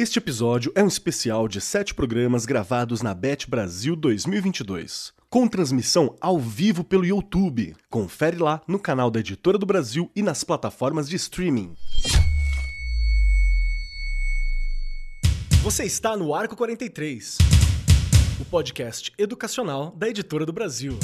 Este episódio é um especial de sete programas gravados na Bet Brasil 2022, com transmissão ao vivo pelo YouTube. Confere lá no canal da Editora do Brasil e nas plataformas de streaming. Você está no Arco 43, o podcast educacional da Editora do Brasil.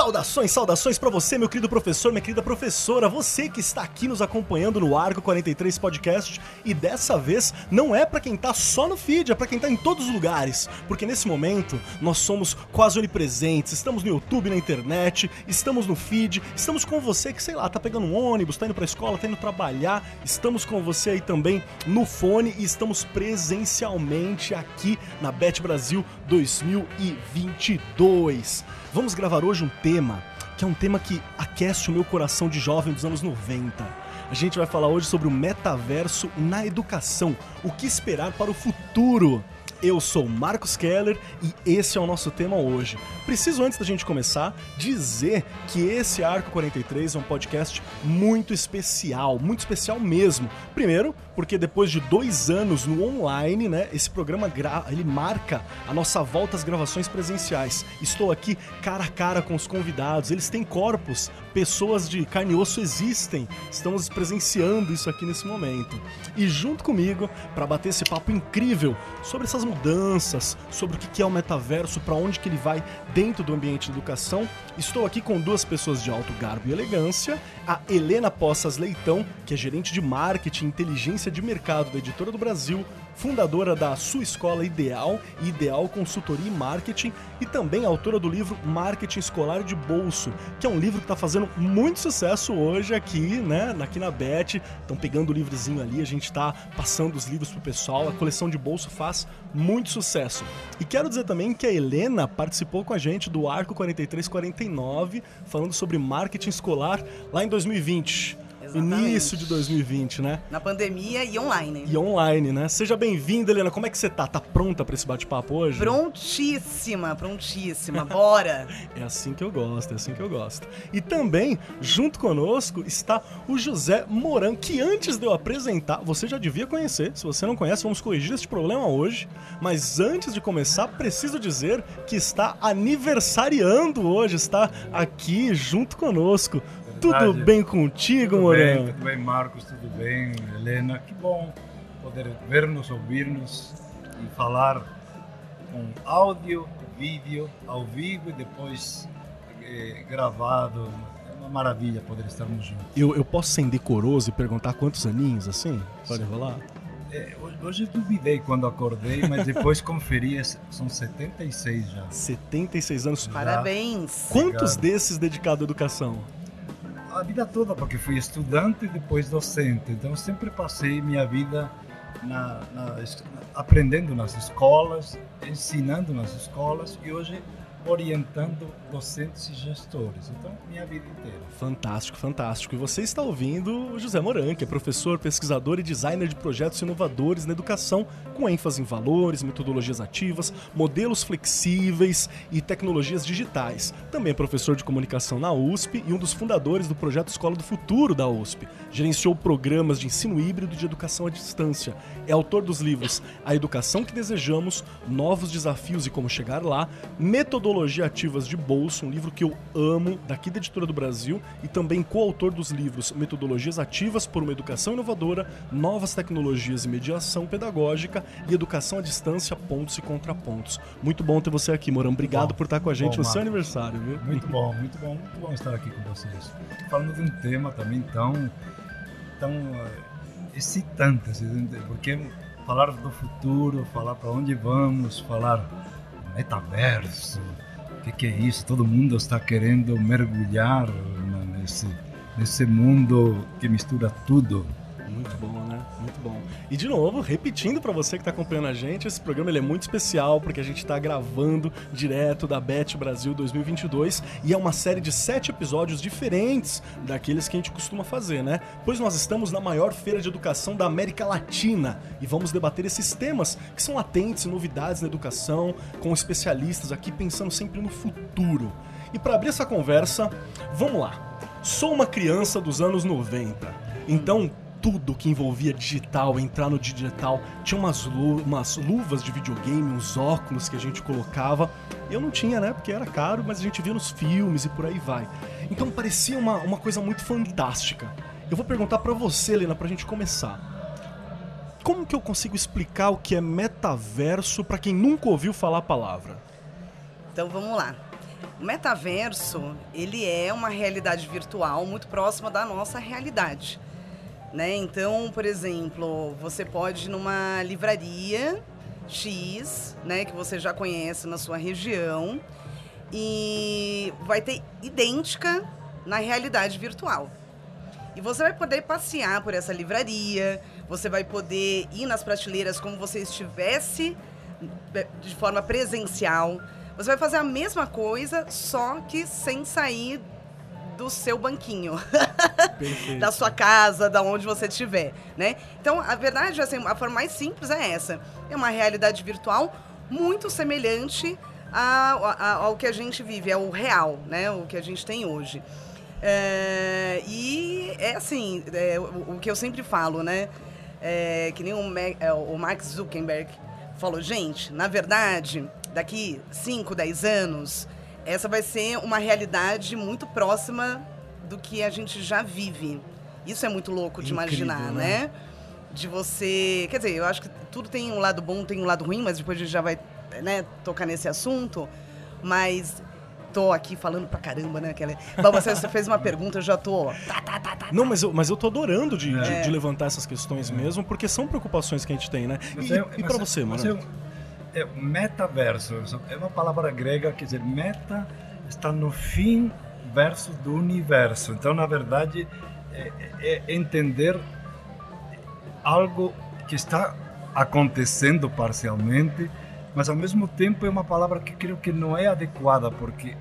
Saudações, saudações para você, meu querido professor, minha querida professora, você que está aqui nos acompanhando no Arco 43 Podcast e dessa vez não é para quem tá só no feed, é para quem tá em todos os lugares, porque nesse momento nós somos quase onipresentes, estamos no YouTube, na internet, estamos no feed, estamos com você que sei lá, tá pegando um ônibus, tá indo pra escola, tá indo trabalhar, estamos com você aí também no fone e estamos presencialmente aqui na Bet Brasil 2022. Vamos gravar hoje um tema que é um tema que aquece o meu coração de jovem dos anos 90. A gente vai falar hoje sobre o metaverso na educação, o que esperar para o futuro. Eu sou Marcos Keller e esse é o nosso tema hoje. Preciso, antes da gente começar, dizer que esse Arco 43 é um podcast muito especial, muito especial mesmo. Primeiro, porque depois de dois anos no online, né, esse programa ele marca a nossa volta às gravações presenciais. Estou aqui cara a cara com os convidados, eles têm corpos, pessoas de carne e osso existem. Estamos presenciando isso aqui nesse momento. E junto comigo, para bater esse papo incrível sobre essas mudanças, sobre o que é o metaverso, para onde que ele vai dentro do ambiente de educação. Estou aqui com duas pessoas de alto garbo e elegância, a Helena Poças Leitão, que é gerente de marketing e inteligência de mercado da Editora do Brasil, fundadora da sua escola Ideal e Ideal Consultoria e Marketing e também autora do livro Marketing Escolar de Bolso, que é um livro que está fazendo muito sucesso hoje aqui, né, aqui na Bet. Estão pegando o livrozinho ali, a gente está passando os livros pro pessoal. A coleção de bolso faz muito sucesso. E quero dizer também que a Helena participou com a gente do Arco 4349, falando sobre marketing escolar lá em 2020. Exatamente. Início de 2020, né? Na pandemia e online. E online, né? Seja bem-vinda, Helena. Como é que você tá? Tá pronta para esse bate-papo hoje? Prontíssima, prontíssima. Bora! é assim que eu gosto, é assim que eu gosto. E também, junto conosco, está o José Moran, que antes de eu apresentar, você já devia conhecer. Se você não conhece, vamos corrigir este problema hoje. Mas antes de começar, preciso dizer que está aniversariando hoje, está aqui junto conosco tudo bem contigo, tudo Moreno? Bem, tudo bem, Marcos, tudo bem, Helena. Que bom poder ver-nos, ouvir-nos e falar com áudio, vídeo, ao vivo e depois eh, gravado. É uma maravilha poder estarmos juntos. Eu, eu posso ser indecoroso e perguntar quantos aninhos assim? Pode Sim. rolar? É, hoje eu duvidei quando acordei, mas depois conferi, são 76 já. 76 anos. Parabéns! Quantos Obrigado. desses dedicados à educação? A vida toda, porque fui estudante e depois docente. Então sempre passei minha vida na, na, aprendendo nas escolas, ensinando nas escolas e hoje orientando docentes e gestores. Então, minha vida inteira. Fantástico, fantástico. E você está ouvindo o José Moran, que é professor, pesquisador e designer de projetos inovadores na educação, com ênfase em valores, metodologias ativas, modelos flexíveis e tecnologias digitais. Também é professor de comunicação na USP e um dos fundadores do projeto Escola do Futuro da USP. Gerenciou programas de ensino híbrido de educação à distância. É autor dos livros A Educação que Desejamos, Novos Desafios e Como Chegar Lá, Metodologia Metodologia Ativas de Bolso, um livro que eu amo, daqui da Editora do Brasil, e também coautor dos livros Metodologias Ativas por uma Educação Inovadora, Novas Tecnologias e Mediação Pedagógica e Educação à Distância, Pontos e Contrapontos. Muito bom ter você aqui, Moram. Obrigado bom, por estar com a gente bom, no seu aniversário, viu? Muito bom, muito bom, muito bom estar aqui com vocês. Falando de um tema também tão, tão uh, excitante, assim, porque falar do futuro, falar para onde vamos, falar metaverso, o que, que, é isso? Todo mundo está querendo mergulhar nesse, nesse mundo que mistura tudo. Muito bom, né? Muito bom. E de novo, repetindo para você que está acompanhando a gente, esse programa ele é muito especial porque a gente está gravando direto da Bet Brasil 2022 e é uma série de sete episódios diferentes daqueles que a gente costuma fazer, né? Pois nós estamos na maior feira de educação da América Latina e vamos debater esses temas que são latentes, novidades na educação, com especialistas aqui pensando sempre no futuro. E para abrir essa conversa, vamos lá. Sou uma criança dos anos 90, então tudo que envolvia digital, entrar no digital, tinha umas, lu umas luvas de videogame, uns óculos que a gente colocava. Eu não tinha, né? Porque era caro, mas a gente via nos filmes e por aí vai. Então parecia uma, uma coisa muito fantástica. Eu vou perguntar para você, Helena, pra gente começar. Como que eu consigo explicar o que é metaverso para quem nunca ouviu falar a palavra? Então vamos lá. O metaverso, ele é uma realidade virtual muito próxima da nossa realidade. Né? Então, por exemplo, você pode ir numa livraria X, né, que você já conhece na sua região, e vai ter idêntica na realidade virtual. E você vai poder passear por essa livraria, você vai poder ir nas prateleiras como você estivesse eh, de forma presencial. Você vai fazer a mesma coisa, só que sem sair do seu banquinho, da sua casa, da onde você estiver, né? Então, a verdade, assim, a forma mais simples é essa. É uma realidade virtual muito semelhante ao, ao que a gente vive, é o real, né? O que a gente tem hoje. É, e é assim, é, o, o, que eu sempre falo, né? É, que nem o, é, o Mark Zuckerberg falou, gente, na verdade, daqui 5, 10 anos, essa vai ser uma realidade muito próxima do que a gente já vive. Isso é muito louco de Incrível, imaginar, né? né? De você. Quer dizer, eu acho que tudo tem um lado bom, tem um lado ruim, mas depois a gente já vai né, tocar nesse assunto. Mas tô aqui falando pra caramba, né? Aquela... Bom, você, você fez uma pergunta, eu já tô. Tá, tá, tá, tá, Não, mas eu, mas eu tô adorando de, é. de, de, levantar essas questões mesmo, porque são preocupações que a gente tem, né? E, eu, e pra você, mano? É metaverso. É uma palavra grega que quer dizer meta está no fim verso do universo. Então, na verdade, é, é, é entender algo que está acontecendo parcialmente, mas ao mesmo tempo é uma palavra que creio que não é adequada porque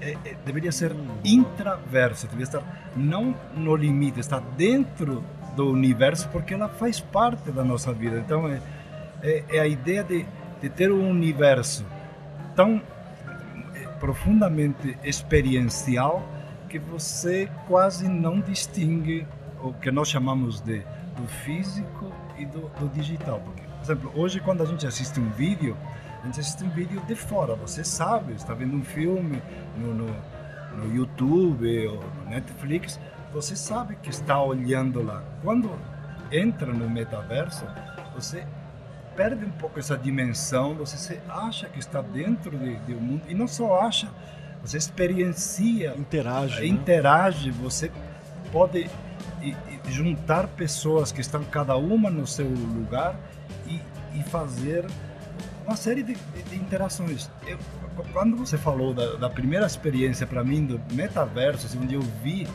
é, é, deveria ser intraverso, deveria estar não no limite, está dentro do universo porque ela faz parte da nossa vida. Então é, é, é a ideia de de ter um universo tão eh, profundamente experiencial que você quase não distingue o que nós chamamos de do físico e do, do digital. Porque, por exemplo, hoje quando a gente assiste um vídeo, a gente assiste um vídeo de fora. Você sabe, está vendo um filme no, no, no YouTube ou no Netflix, você sabe que está olhando lá. Quando entra no metaverso, você perde um pouco essa dimensão, você acha que está dentro de, de um mundo, e não só acha, você experiencia, interage, né? interage, você pode juntar pessoas que estão cada uma no seu lugar e, e fazer uma série de, de, de interações. Eu, quando você falou da, da primeira experiência para mim do metaverso, assim, onde eu vi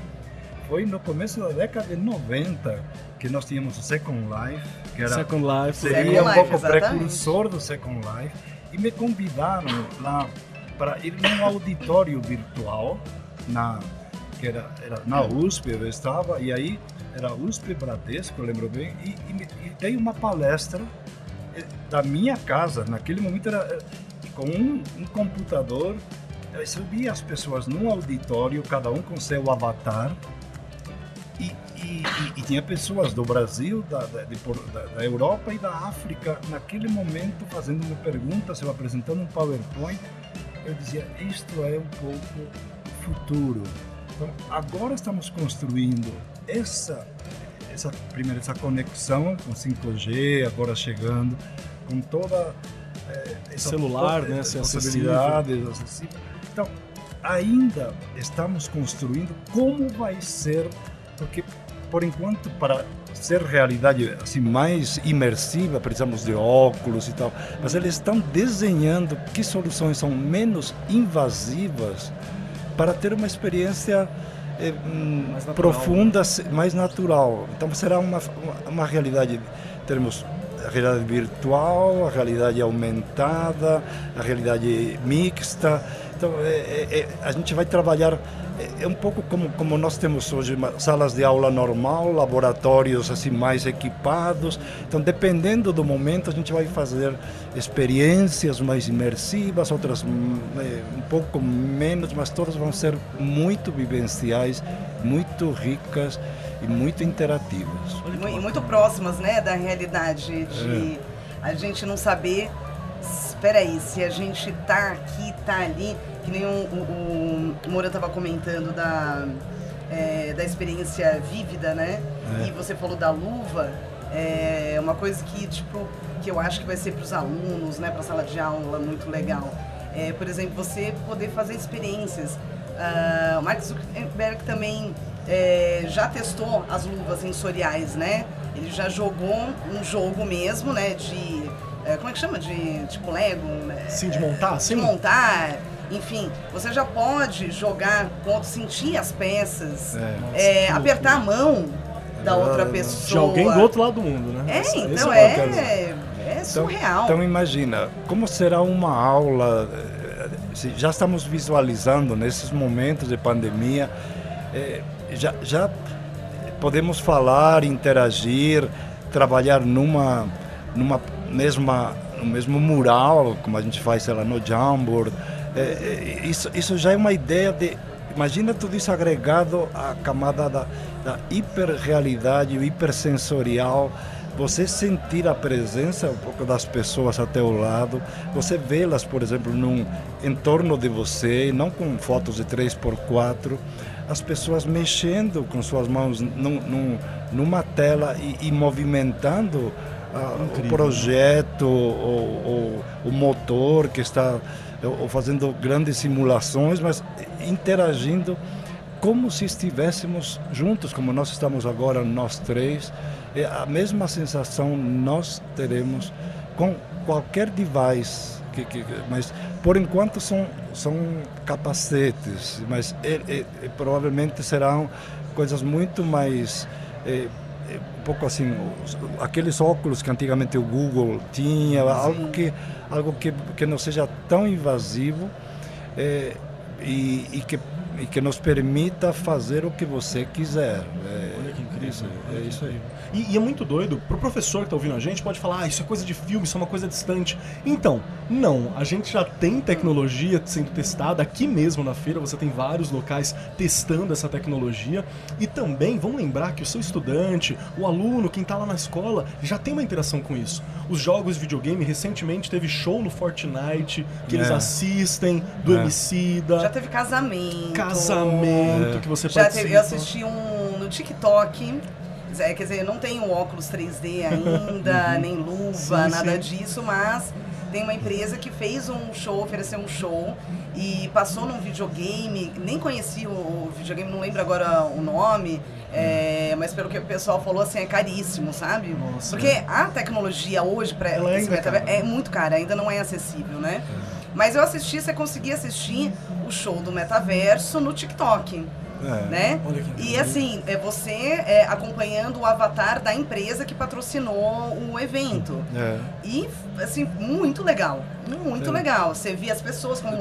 foi no começo da década de 90 que nós tínhamos o Second Life, que era Second Life, seria Second um Life, pouco exatamente. precursor do Second Life, e me convidaram lá para ir num auditório virtual na que era, era na USP eu estava e aí era USP Bradesco, eu lembro bem, e, e, e dei uma palestra eh, da minha casa, naquele momento era eh, com um, um computador, eu via as pessoas num auditório, cada um com seu avatar, e, e, e, tinha pessoas do Brasil, da, da, de, da, Europa e da África naquele momento fazendo-me perguntas, eu apresentando um PowerPoint. Eu dizia: isto é um pouco futuro. Então, agora estamos construindo essa, essa primeiro essa conexão com 5G, agora chegando, com toda é, essa celular, né, essa possibilidades acessível. Então, ainda estamos construindo como vai ser porque por enquanto para ser realidade assim mais imersiva precisamos de óculos e tal, mas eles estão desenhando que soluções são menos invasivas para ter uma experiência eh, mais profunda, mais natural. Então será uma uma realidade teremos a realidade virtual, a realidade aumentada, a realidade mixta Então, é, é, é, a gente vai trabalhar é, é, um pouco como, como nós temos hoje salas de aula normal, laboratórios assim mais equipados. Então, dependendo do momento, a gente vai fazer experiências mais imersivas, outras hum, é, um pouco menos, mas todas vão ser muito vivenciais, muito ricas e muito interativas. E muito próximas, né, da realidade de é. a gente não saber espera aí, se a gente tá aqui, tá ali, que nem o, o, o Moura tava comentando da, é, da experiência vívida, né? É. E você falou da luva, é uma coisa que, tipo, que eu acho que vai ser para os alunos, né, para a sala de aula, muito legal. É, por exemplo, você poder fazer experiências. Uh, o Mark Zuckerberg também é, já testou as luvas sensoriais, né? Ele já jogou um jogo mesmo, né, de é, como é que chama? De tipo Lego? Né? Sim, de montar? Sim. De montar. Enfim, você já pode jogar quando sentir as peças, é, é, apertar a mão da outra pessoa. De alguém do outro lado do mundo, né? É, então é, é, é surreal. Então, então imagina, como será uma aula, eh, já estamos visualizando nesses momentos de pandemia, é, já, já podemos falar, interagir, trabalhar numa, numa mesma, no mesmo mural, como a gente faz lá no Jamboard. É, é, isso, isso já é uma ideia de. Imagina tudo isso agregado à camada da, da hiperrealidade, o hipersensorial. Você sentir a presença um pouco das pessoas até o lado, você vê-las, por exemplo, num entorno de você, não com fotos de 3x4, as pessoas mexendo com suas mãos num, num, numa tela e, e movimentando o projeto, o, o, o, motor que está ou fazendo grandes simulações, mas interagindo como se estivéssemos juntos, como nós estamos agora, nós três. É a mesma sensação nós teremos com qualquer device, que, que, mas por enquanto são, são capacetes, mas é, é, provavelmente serão coisas muito mais é, pouco assim aqueles óculos que antigamente o Google tinha Sim. algo que algo que, que não seja tão invasivo é, e, e, que e que nos permita fazer o que você quiser. É, Olha que incrível. Isso, é isso aí e, e, é muito doido, pro professor que está ouvindo a gente, pode falar, ah, isso é coisa de filme, isso é uma coisa distante. Então, não, a gente já tem tecnologia sendo testada aqui mesmo na feira, você tem vários locais testando essa tecnologia. E também, vamos lembrar que o seu estudante, o aluno, quem está lá na escola, já tem uma interação com isso. Os jogos de videogame, recentemente teve show no Fortnite, que é. eles assistem, do é. Emicida. Já teve casamento. Casamento, é. que você já participa. Teve, eu assisti um no TikTok é, quer dizer, eu não tenho óculos 3D ainda, nem luva, sim, nada sim. disso, mas tem uma empresa que fez um show, ofereceu um show e passou num videogame, nem conheci o videogame, não lembro agora o nome, é, mas pelo que o pessoal falou, assim, é caríssimo, sabe? Nossa, Porque é. a tecnologia hoje para é, é muito cara, ainda não é acessível, né? É. Mas eu assisti, você conseguia assistir o show do metaverso no TikTok. É. Né? E assim, é você é, acompanhando o avatar da empresa que patrocinou o evento. É. E assim, muito legal. Muito é. legal. Você via as pessoas como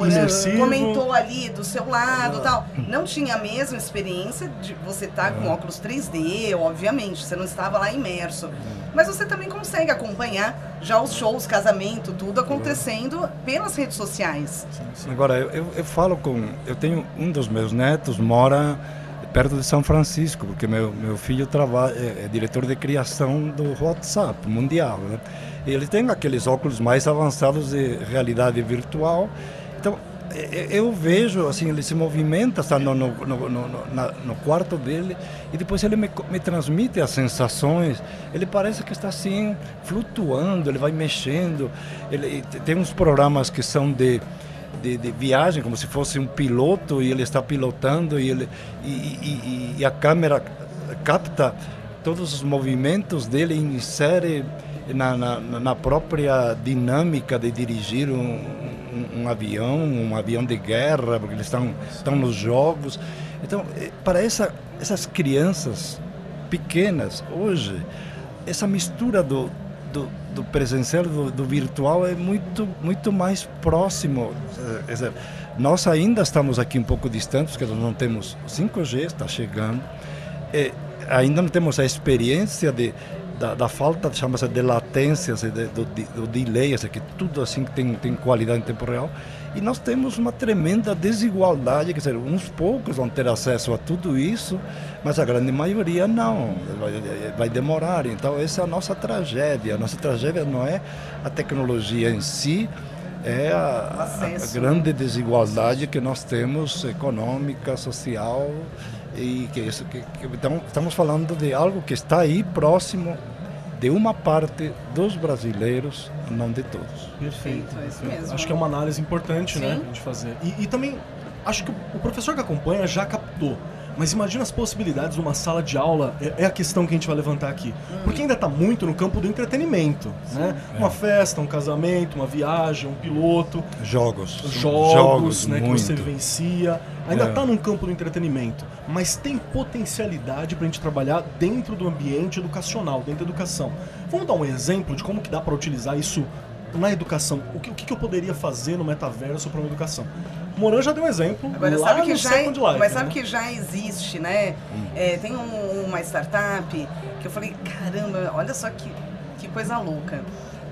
comentou ali do seu lado tal. Não tinha a mesma experiência de você estar tá com óculos 3D, obviamente. Você não estava lá imerso. Mas você também consegue acompanhar já os shows, casamento, tudo acontecendo pelas redes sociais. Agora, eu, eu falo com. Eu tenho um dos meus netos, mora perto de São Francisco, porque meu, meu filho trabalha, é, é diretor de criação do WhatsApp mundial. Né? Ele tem aqueles óculos mais avançados de realidade virtual. Então, eu vejo, assim, ele se movimenta, está no, no, no, no, quarto dele e depois ele me, me transmite as sensações. Ele parece que está assim, flutuando, ele vai mexendo. Ele tem uns programas que são de, de, de viagem, como se fosse um piloto e ele está pilotando e, ele, e, e, e a câmera capta todos os movimentos dele e insere na, na, na própria dinâmica de dirigir um, um, um, avião, um avião de guerra, porque eles estão, estão nos jogos. Então, eh, para essa, essas crianças pequenas, hoje, essa mistura do, do, do presencial do, do virtual é muito, muito mais próximo. Eh, Nós ainda estamos aqui um pouco distantes, porque nós não temos 5G, está chegando. E ainda não temos a experiência de, da, da falta, chama-se de latência, de, do, do delay, que tudo assim tem, tem qualidade em tempo real. E nós temos uma tremenda desigualdade, quer dizer, uns poucos vão ter acesso a tudo isso, mas a grande maioria não, vai, vai demorar. Então, essa é a nossa tragédia. A nossa tragédia não é a tecnologia em si, é a, a, a grande desigualdade que nós temos econômica, social e que isso que, que então estamos falando de algo que está aí próximo de uma parte dos brasileiros, não de todos. Perfeito, é isso mesmo. Acho que é uma análise importante, né, Sim. né, de fazer. E, e também acho que o professor que acompanha já captou mas imagina as possibilidades de uma sala de aula, é, é a questão que a gente vai levantar aqui. Hum. Porque ainda está muito no campo do entretenimento. Né? É. Uma festa, um casamento, uma viagem, um piloto. Jogos. Jogos, Jogos né, que você vivencia. Ainda está é. num campo do entretenimento. Mas tem potencialidade para a gente trabalhar dentro do ambiente educacional, dentro da educação. Vamos dar um exemplo de como que dá para utilizar isso na educação, o que, o que eu poderia fazer no metaverso para uma educação? Moran já deu um exemplo. Agora, sabe que já, Life, mas sabe né? que já existe, né? Hum. É, tem um, uma startup que eu falei, caramba, olha só que, que coisa louca.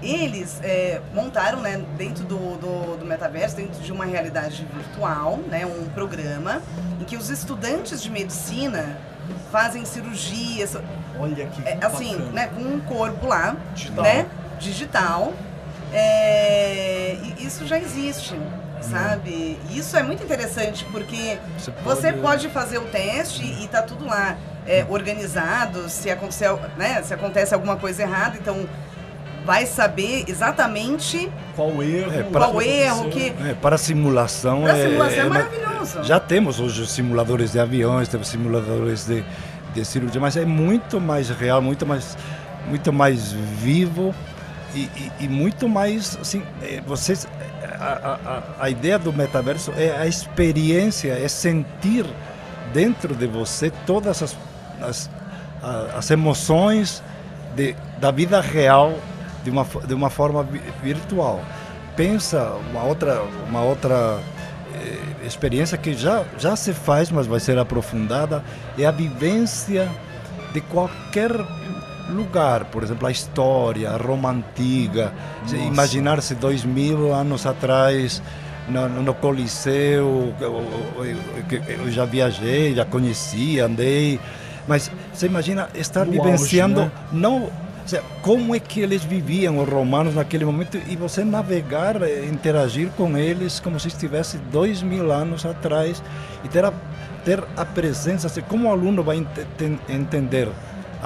Eles é, montaram, né, dentro do, do, do, metaverso, dentro de uma realidade virtual, né, um programa em que os estudantes de medicina fazem cirurgias. Olha que é, assim, bacana. né, com um corpo lá, digital. né, digital é, isso já existe, sabe? Isso é muito interessante porque você pode, você pode fazer o teste e está tudo lá é, organizado. Se acontecer, né, se acontece alguma coisa errada, então vai saber exatamente qual erro, é, para, qual erro que é, para simulação para é, simulação é, é maravilhoso. Já temos hoje simuladores de aviões, temos simuladores de, de cirurgia, mas é muito mais real, muito mais muito mais vivo e, e, e muito mais, assim, é, vocês, a, a, a ideia do metaverso é a experiência, é sentir dentro de você todas as, as, as emoções de, da vida real de uma, de uma forma virtual. Pensa uma outra, uma outra eh, experiência que já, já se faz, mas vai ser aprofundada, é a vivência de qualquer lugar, por exemplo, a história, a Roma antiga, imaginar-se dois mil anos atrás no, no Coliseu, eu, eu, eu, já viajei, já conheci, andei, mas você imagina estar no vivenciando, auge, né? não como é que eles viviam, os romanos, naquele momento, e você navegar, eh, interagir com eles como se estivesse dois mil anos atrás, e ter a, ter a presença, como o aluno vai ent entender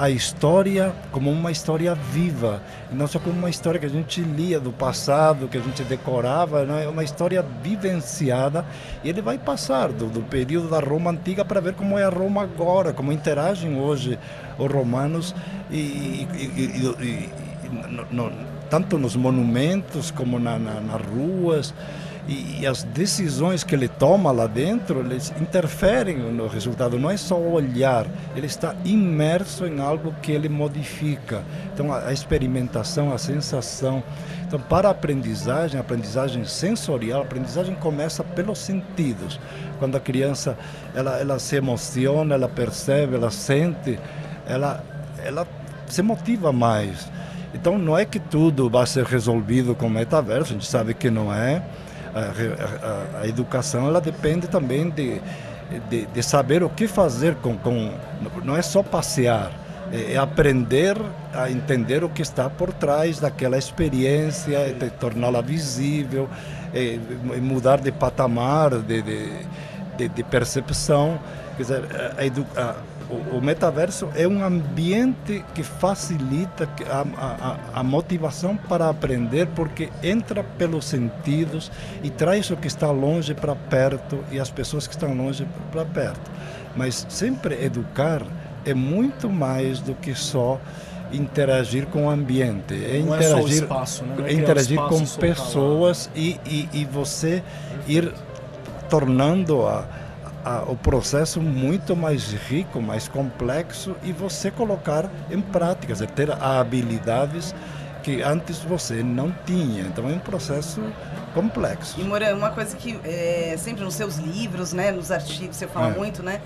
a história como uma história viva, e não só como uma história que a gente lia do passado, que a gente decorava, não é uma história vivenciada, e ele vai passar do, do período da Roma antiga para ver como é a Roma agora, como interagem hoje os romanos, e, e, e, no, no, tanto nos monumentos como na, na, nas ruas, e, as decisões que ele toma lá dentro, eles interferem no resultado. Não é só olhar, ele está imerso em algo que ele modifica. Então, a, experimentação, a sensação. Então, para a aprendizagem, a aprendizagem sensorial, a aprendizagem começa pelos sentidos. Quando a criança ela, ela se emociona, ela percebe, ela sente, ela, ela se motiva mais. Então não é que tudo vai ser resolvido com metaverso, a gente sabe que não é a, a, a educação ela depende também de, de, de, saber o que fazer com, com não é só passear é, é aprender a entender o que está por trás daquela experiência é torná-la visível é, mudar de patamar de, de, de, percepção. Quer dizer a, a, o, o, metaverso é um ambiente que facilita a, a, a, motivação para aprender, porque entra pelos sentidos e traz o que está longe para perto e as pessoas que estão longe para perto. Mas sempre educar é muito mais do que só interagir com o ambiente, é Não interagir, é espaço, né? é interagir com pessoas e, e, e você ir tornando a a, o processo muito mais rico, mais complexo e você colocar em prática, ter habilidades que antes você não tinha. Então é um processo complexo. E Moura, uma coisa que é, sempre nos seus livros, né, nos artigos você fala É. muito, né,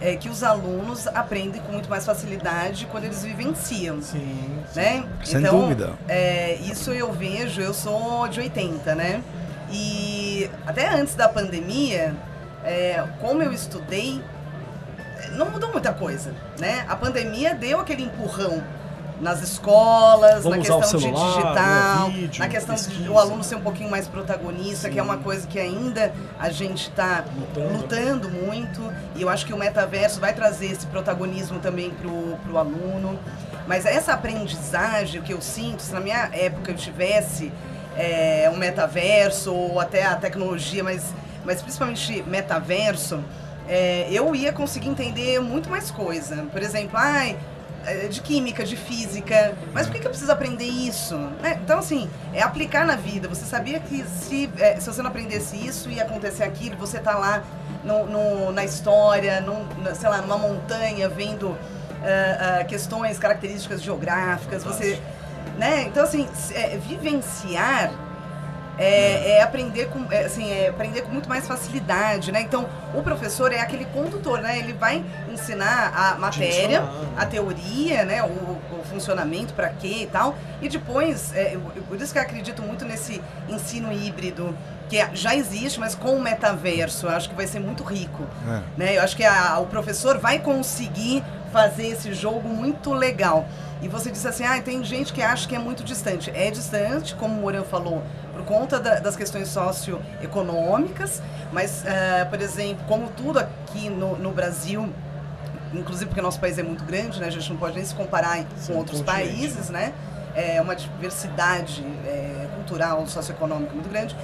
é que os alunos aprendem com muito mais facilidade quando eles vivenciam. Sim. né? Sem então, dúvida. É, isso eu vejo, eu sou de 80, né? E até antes da pandemia, é, como eu estudei, não mudou muita coisa, né? A pandemia deu aquele empurrão nas escolas, na Vamos o questão de celular, digital, né, vídeo, na questão de pesquisa. o aluno ser um pouquinho mais protagonista, que é uma coisa que ainda a gente está Lutando. lutando muito. E eu acho que o metaverso vai trazer esse protagonismo também pro, pro aluno. Mas essa aprendizagem, o que eu sinto, se na minha época eu tivesse é, um metaverso ou até a tecnologia, mas, mas principalmente metaverso, é, eu ia conseguir entender muito mais coisa. Por exemplo, ai, é, de química, de física, mas por que, que eu preciso aprender isso? né? então, assim, é aplicar na vida. Você sabia que se, é, se você não aprendesse isso, ia acontecer aquilo, você tá lá no, no- na história, num, na- sei lá, numa montanha, vendo ah, ah, questões, características geográficas, você... Né? Então, assim, é, vivenciar é, é aprender com é, assim é aprender com muito mais facilidade né então o professor é aquele condutor né ele vai ensinar a matéria Direcionar. a teoria né o, o funcionamento para quê e tal e depois é, por isso que eu acredito muito nesse ensino híbrido que é- já existe mas com o metaverso eu acho que vai ser muito rico É. né? Eu acho que a- o professor vai conseguir fazer esse jogo muito legal. E você disse assim, ah, tem gente que acha que é muito distante. É distante, como o Moran falou, por conta da- das questões socioeconômicas, mas, ah, por exemplo, como tudo aqui no, no Brasil, inclusive porque nosso país é muito grande, né? A gente não pode nem se comparar Sim, com outros continente, países, né? É uma diversidade é, cultural, socioeconômica muito grande.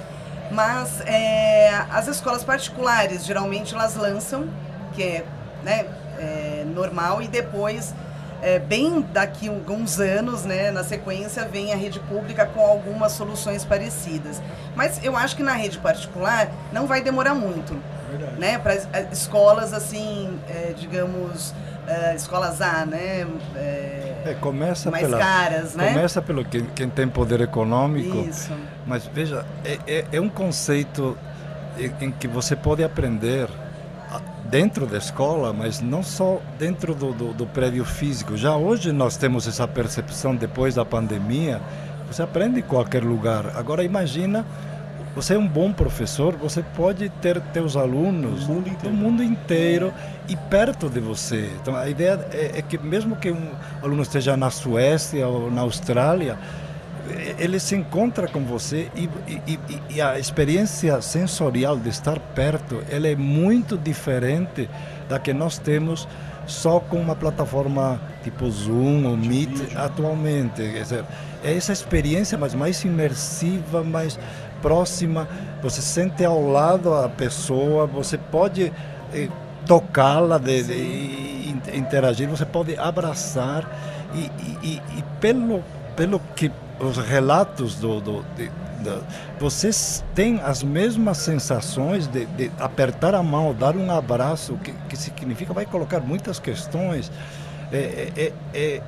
Mas é, as escolas particulares, geralmente, elas lançam, que é, né, é normal, e depois, é, bem daqui alguns anos, né, na sequência, vem a rede pública com algumas soluções parecidas. Mas eu acho que na rede particular não vai demorar muito Verdade. né, para escolas assim, é, digamos, é, escolas A, né, é, começa mais pela, caras, né? Começa pelo quem, quem tem poder econômico. Isso. Mas veja, é, é, é um conceito em, em que você pode aprender dentro da escola, mas não só dentro do, do, do prédio físico. Já hoje nós temos essa percepção depois da pandemia. Você aprende em qualquer lugar. Agora imagina, você é um bom professor, você pode ter teus alunos Do mundo do inteiro. mundo inteiro e perto de você. Então a ideia é, é que mesmo que um aluno esteja na Suécia ou na Austrália, ele se encontra com você e, e- e- a experiência sensorial de estar perto, ela é muito diferente da que nós temos só com uma plataforma tipo Zoom ou Meet atualmente. Dizer, é essa experiência mas mais imersiva, mais próxima. Você sente ao lado a pessoa, você pode eh, tocá-la, e in- interagir, você pode abraçar e, e- e- e pelo pelo que os relatos do, do de- vocês têm as mesmas sensações de, de apertar a mão, dar um abraço, que, que significa vai colocar muitas questões. É, é- é- é-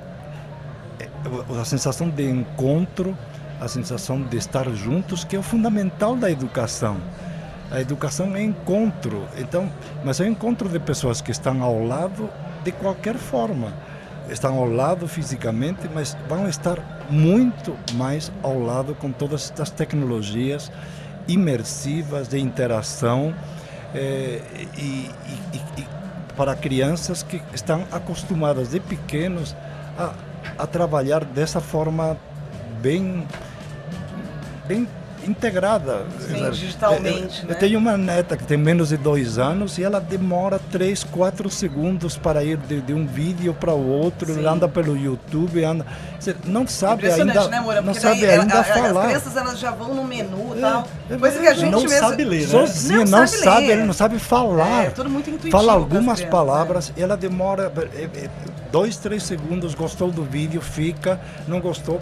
é a sensação de encontro, a sensação de estar juntos, que é o fundamental da educação. A educação é encontro, então, mas é encontro de pessoas que estão ao lado de qualquer forma. Estão ao lado fisicamente, mas vão estar muito mais ao lado com todas estas tecnologias imersivas de interação eh, e, e- e- para crianças que estão acostumadas de pequenos a, a trabalhar dessa forma bem bem integrada. Sim, digitalmente, Eu, né? eu tenho uma neta que tem menos de dois anos e ela demora três, quatro segundos para ir de, de um vídeo para o outro, Sim. ela anda pelo YouTube, anda, dizer, não sabe ainda, né, Moura? não sabe ela- ainda a- falar. As crianças elas já vão no menu e É, tal. é Coisa que a gente Não mesmo... sabe ler, né? Sozinha, Não não, sabe sabe, ele não sabe falar. É, tudo muito intuitivo Fala algumas crianças, palavras e ela demora é, é, dois, três segundos, gostou do vídeo, fica, não gostou,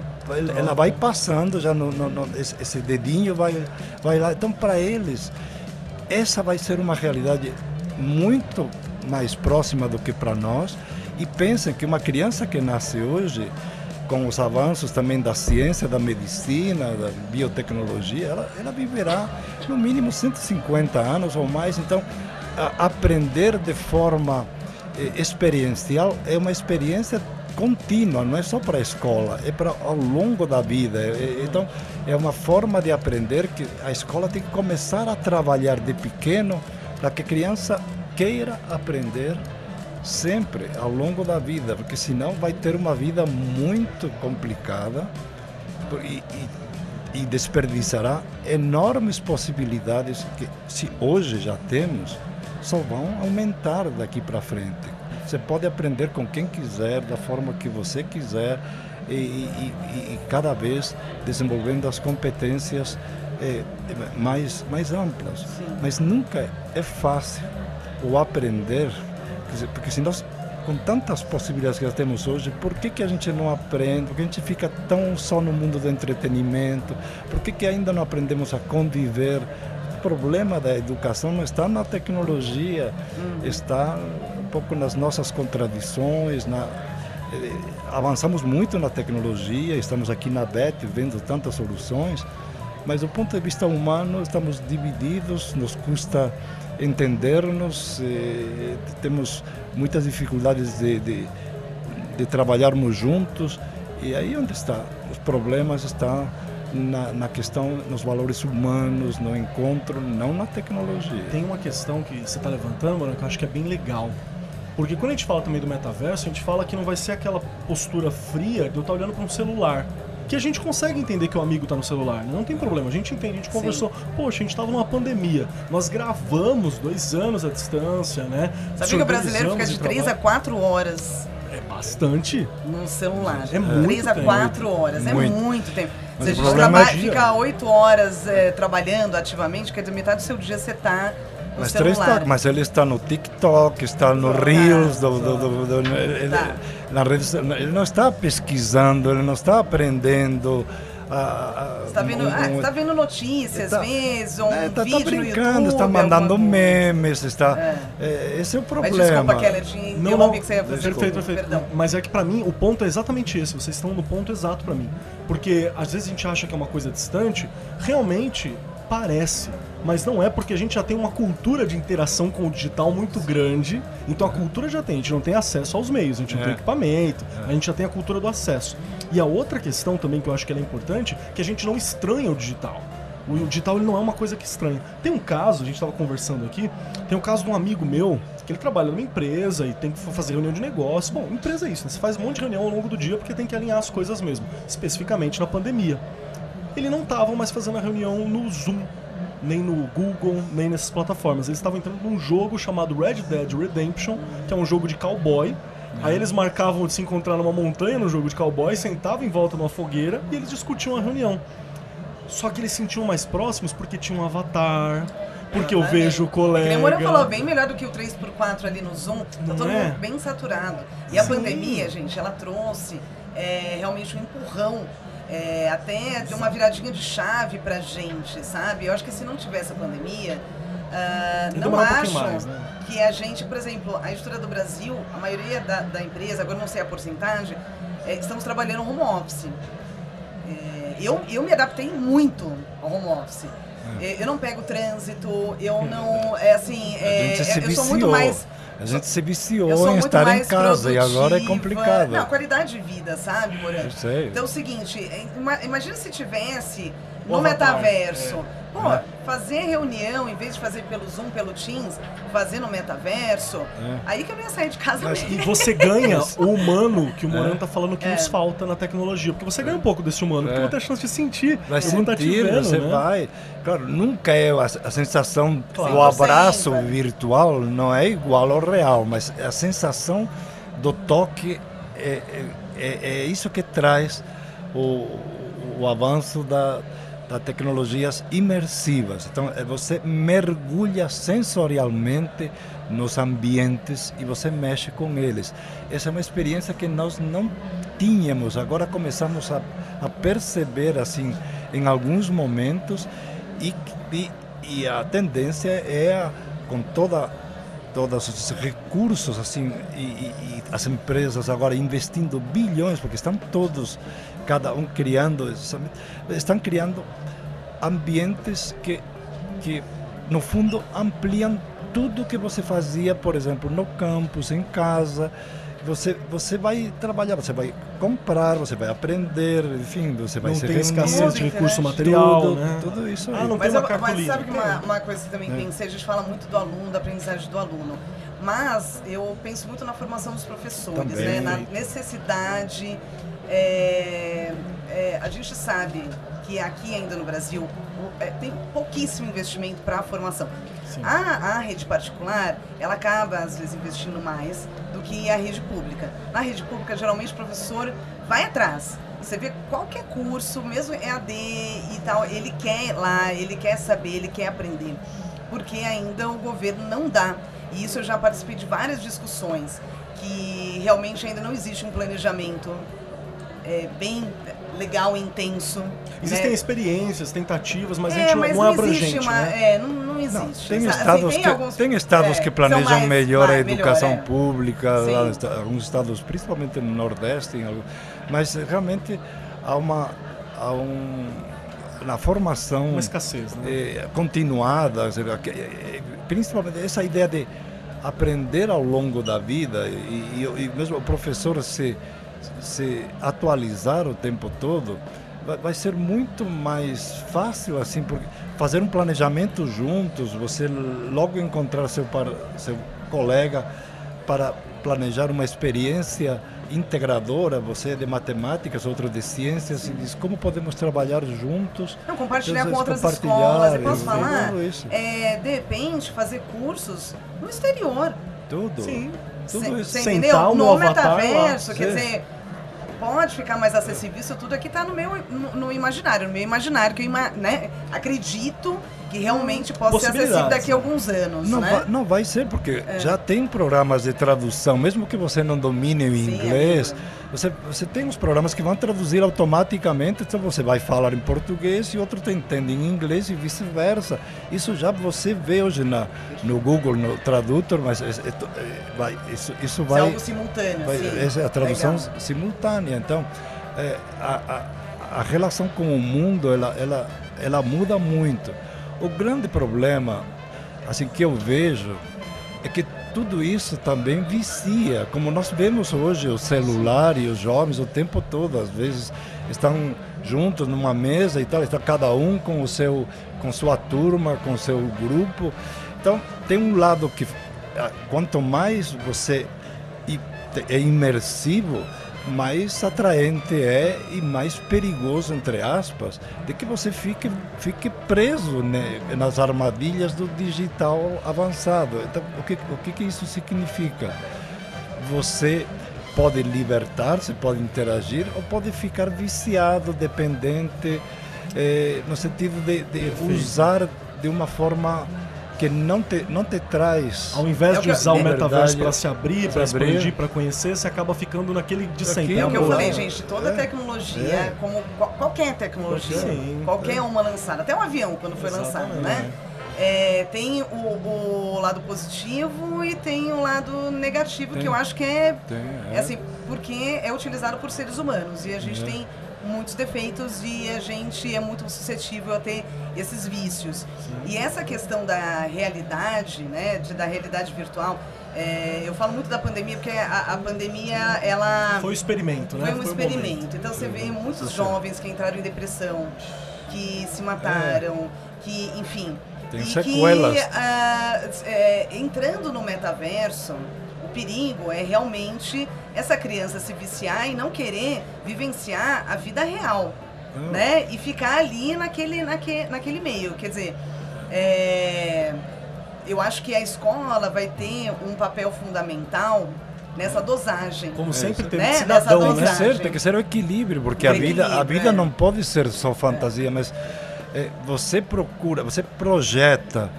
ela vai passando já no, no- no- esse, dedinho vai, vai lá. Então, para eles, essa vai ser uma realidade muito mais próxima do que para nós. E pensem que uma criança que nasce hoje, com os avanços também da ciência, da medicina, da biotecnologia, ela, ela viverá no mínimo 150 anos ou mais. Então, aprender de forma eh, experiencial é uma experiência contínua, não é só para a escola, é para ao longo da vida. Então, é uma forma de aprender que a escola tem que começar a trabalhar de pequeno para que a criança queira aprender sempre ao longo da vida, porque senão vai ter uma vida muito complicada e, e, e desperdiçará enormes possibilidades que, se hoje já temos, só vão aumentar daqui para frente. Você pode aprender com quem quiser, da forma que você quiser, e, e, e cada vez desenvolvendo as competências é, mais, mais amplas. Sim. Mas nunca é fácil o aprender porque se nós, com tantas possibilidades que nós temos hoje, por que, que a gente não aprende? Por que a gente fica tão só no mundo do entretenimento? Por que, que ainda não aprendemos a conviver? O problema da educação não está na tecnologia, uhum. está pouco nas nossas contradições, na, eh, avançamos muito na tecnologia, estamos aqui na BET vendo tantas soluções, mas do ponto de vista humano estamos divididos, nos custa entendermos, eh, temos muitas dificuldades de, de, de, trabalharmos juntos e aí onde está os problemas estão na, na, questão nos valores humanos, no encontro, não na tecnologia. Tem uma questão que você está levantando, mano, que eu acho que é bem legal. Porque quando a gente fala também do metaverso, a gente fala que não vai ser aquela postura fria de eu estar olhando para um celular que a gente consegue entender que o amigo está no celular, né? não tem problema, a gente entende, a gente conversou, Sim. poxa, a gente estava numa pandemia, nós gravamos dois anos à distância, né? Sabia que o brasileiro fica de três a quatro horas é bastante. No celular. É muito 3 a 4 horas. É muito. É muito tempo. Mas Se a gente trabalha, é fica 8 horas é, trabalhando ativamente, quer dizer, metade do seu dia você está mas, celular. mas ele está no TikTok, está no Reels, do, do, do, do ele, na rede, ele não está pesquisando, ele não está aprendendo. está vendo, um, ah, tá vendo notícias, tá, vezes, um é, tá, vídeo tá brincando, está mandando memes, está. É. É, esse é o problema. Mas desculpa, Keller, te não, não, que você ia fazer. Perfeito, perfeito. Perdão. Mas é que para mim o ponto é exatamente esse. Vocês estão no ponto exato para mim, porque às vezes a gente acha que é uma coisa distante. Realmente parece, mas não é porque a gente já tem uma cultura de interação com o digital muito grande. Então a cultura já tem, a gente não tem acesso aos meios, a gente não é. tem equipamento, é. a gente já tem a cultura do acesso. E a outra questão também que eu acho que é importante, que a gente não estranha o digital. O digital ele não é uma coisa que estranha. Tem um caso, a gente estava conversando aqui, tem um caso de um amigo meu que ele trabalha numa empresa e tem que fazer reunião de negócio. Bom, empresa é isso, né? você faz um monte de reunião ao longo do dia porque tem que alinhar as coisas mesmo, especificamente na pandemia ele não estavam mais fazendo a reunião no Zoom, nem no Google, nem nessas plataformas. Eles estavam entrando num jogo chamado Red Dead Redemption, que é um jogo de cowboy. Aí eles marcavam de se encontrar numa montanha no jogo de cowboy, sentavam em volta numa fogueira e eles discutiam a reunião. Só que eles se sentiam mais próximos porque tinha um avatar, porque eu vejo o colega. O falou bem melhor do que o 3x4 ali no Zoom. Tá todo é? mundo bem saturado. E a pandemia, gente, ela trouxe é, realmente um empurrão é, até de uma viradinha de chave pra gente, sabe? Eu acho que se não tivesse a pandemia, uh, não acho um mais, né? que a gente, por exemplo, a Editora do Brasil, a maioria da, da empresa, agora não sei a porcentagem, é, estamos trabalhando home office. É, eu, eu me adaptei muito ao home office. É. Eu não pego trânsito, eu não. É assim, é, eu sou muito mais a gente se viciou em estar em casa e agora é complicado. Não, qualidade de vida, sabe, Moran? Eu sei. Então é o seguinte, imagina se tivesse no metaverso. É. Pô, é. Fazer reunião, em vez de fazer pelo Zoom, pelo Teams, fazer no metaverso, é. aí que eu não ia sair de casa Mas, mesmo. E você ganha o humano que o Morano é. tá falando que nos falta na tecnologia. Porque você ganha um pouco desse humano, porque você tem a chance de sentir. Vai sentir, tá vendo, você né? vai. Claro, nunca é a, a sensação claro, do abraço virtual não é igual ao real, mas a sensação do toque é, é, é isso que traz o, o avanço da das tecnologias imersivas. Então, é, você mergulha sensorialmente nos ambientes e você mexe com eles. Essa é uma experiência que nós não tínhamos, agora começamos a, a perceber assim em alguns momentos e, e, e a tendência é, a, com toda todos os recursos assim e, e, e, as empresas agora investindo bilhões porque estão todos cada um criando estão criando ambientes que que no fundo ampliam tudo que você fazia por exemplo no campus em casa você você vai trabalhar você vai comprar você vai aprender enfim você vai não se tem escassez de recurso material tudo, né? tudo isso aí. Ah, não Mas, tem eu- uma mas sabe que uma, uma coisa que também É. pensei, a gente fala muito do aluno, da aprendizagem do aluno. Mas eu penso muito na formação dos professores, Também. né? na necessidade. É, é, a gente sabe que aqui ainda no Brasil é, tem pouquíssimo investimento para a formação. A, a rede particular, ela acaba às vezes investindo mais do que a rede pública. Na rede pública, geralmente o professor vai atrás. Você vê qualquer curso, mesmo EAD e tal, ele quer ir lá, ele quer saber, ele quer aprender. Porque ainda o governo não dá. E isso eu já participei de várias discussões, que realmente ainda não existe um planejamento é, bem legal e intenso. Existem né? experiências, tentativas, mas a É, gente não, mas não é não existe abrangente, uma. né? É, não, não existe. Não, tem Assim, estados, que, alguns- tem estados é, que planejam mais- melhor a mais- melhor, educação é. pública, Sim. alguns estados, principalmente no Nordeste, em algum- mas realmente há uma, há um, na formação Uma escassez, né? eh, continuada, principalmente essa ideia de aprender ao longo da vida e, e- e mesmo o professor se, se atualizar o tempo todo vai, ser muito mais fácil assim porque fazer um planejamento juntos você logo encontrar seu par, seu colega para planejar uma experiência integradora você é de matemáticas outro de ciências e diz como podemos trabalhar juntos Não, compartilhar Às com outras compartilhar, escolas. Eu posso falar? É, de repente, fazer cursos no exterior. tudo Sim. tudo Cê- isso cê entendeu? No avatar lá, metaverso, quer dizer, pode ficar mais acessível. Isso tudo aqui está no meu no, no imaginário, no meu imaginário, que eu ima- né, acredito que realmente possa ser acessível daqui a né? alguns anos. Não, né? vai, não vai ser, porque já tem programas de tradução, mesmo que você não domine o Sim, inglês, amigo. Você, você tem os programas que vão traduzir automaticamente, então você vai falar em português e outro te entende em inglês e vice-versa. Isso já você vê hoje na, no Google, no Tradutor, mas é- é é- vai, isso, isso é vai... algo simultâneo. Vai- sim. essa é a tradução Legal. simultânea. Então, é, a, a, a relação com o mundo ela, ela, ela muda muito. O grande problema, assim que eu vejo, é que tudo isso também vicia. Como nós vemos hoje o celular e os jovens o tempo todo, às vezes estão juntos numa mesa e tal, está cada um com o seu, com sua turma, com seu grupo. Então tem um lado que ah, quanto mais você é imersivo, mais atraente é e mais perigoso, entre aspas, de que você fique, fique preso né, nas armadilhas do digital avançado. Então, o que, o que, que isso significa? Você pode libertar-se, pode interagir, ou pode ficar viciado, dependente, eh, no sentido de, de usar de uma forma que não te, não te traz Ao invés É de que- usar o de metaverso para se abrir, para expandir, para conhecer, você acaba ficando naquele de sempre. É o que eu falei, gente, toda É. tecnologia, É. como qual- qualquer tecnologia, Sim, qualquer é. uma lançada, até um avião quando foi lançado, Exatamente. né? É, tem o, o lado positivo e tem o lado negativo, Tem. que eu acho que é, Tem, é assim, porque é utilizado por seres humanos e a gente É. tem muitos defeitos e a gente é muito suscetível a ter esses vícios. E essa questão da realidade, né, de, da realidade virtual, é, eu falo muito da pandemia porque a, a pandemia, ela... Foi um experimento, né? Foi um momento. experimento. Então você vê muitos jovens que entraram em depressão, que se mataram, que, enfim. Tem e sequelas. que ah, é, entrando no metaverso, perigo é realmente essa criança se viciar e não querer vivenciar a vida real. Não. Né? E ficar ali naquele, naque, naquele meio. Quer dizer, é, eu acho que a escola vai ter um papel fundamental nessa dosagem. Como sempre teve Né? cidadão, Nessa né? Tem que ser, dosagem. tem que ser o equilíbrio, porque O a vida, a vida é. não pode ser só fantasia, mas é, você procura, você projeta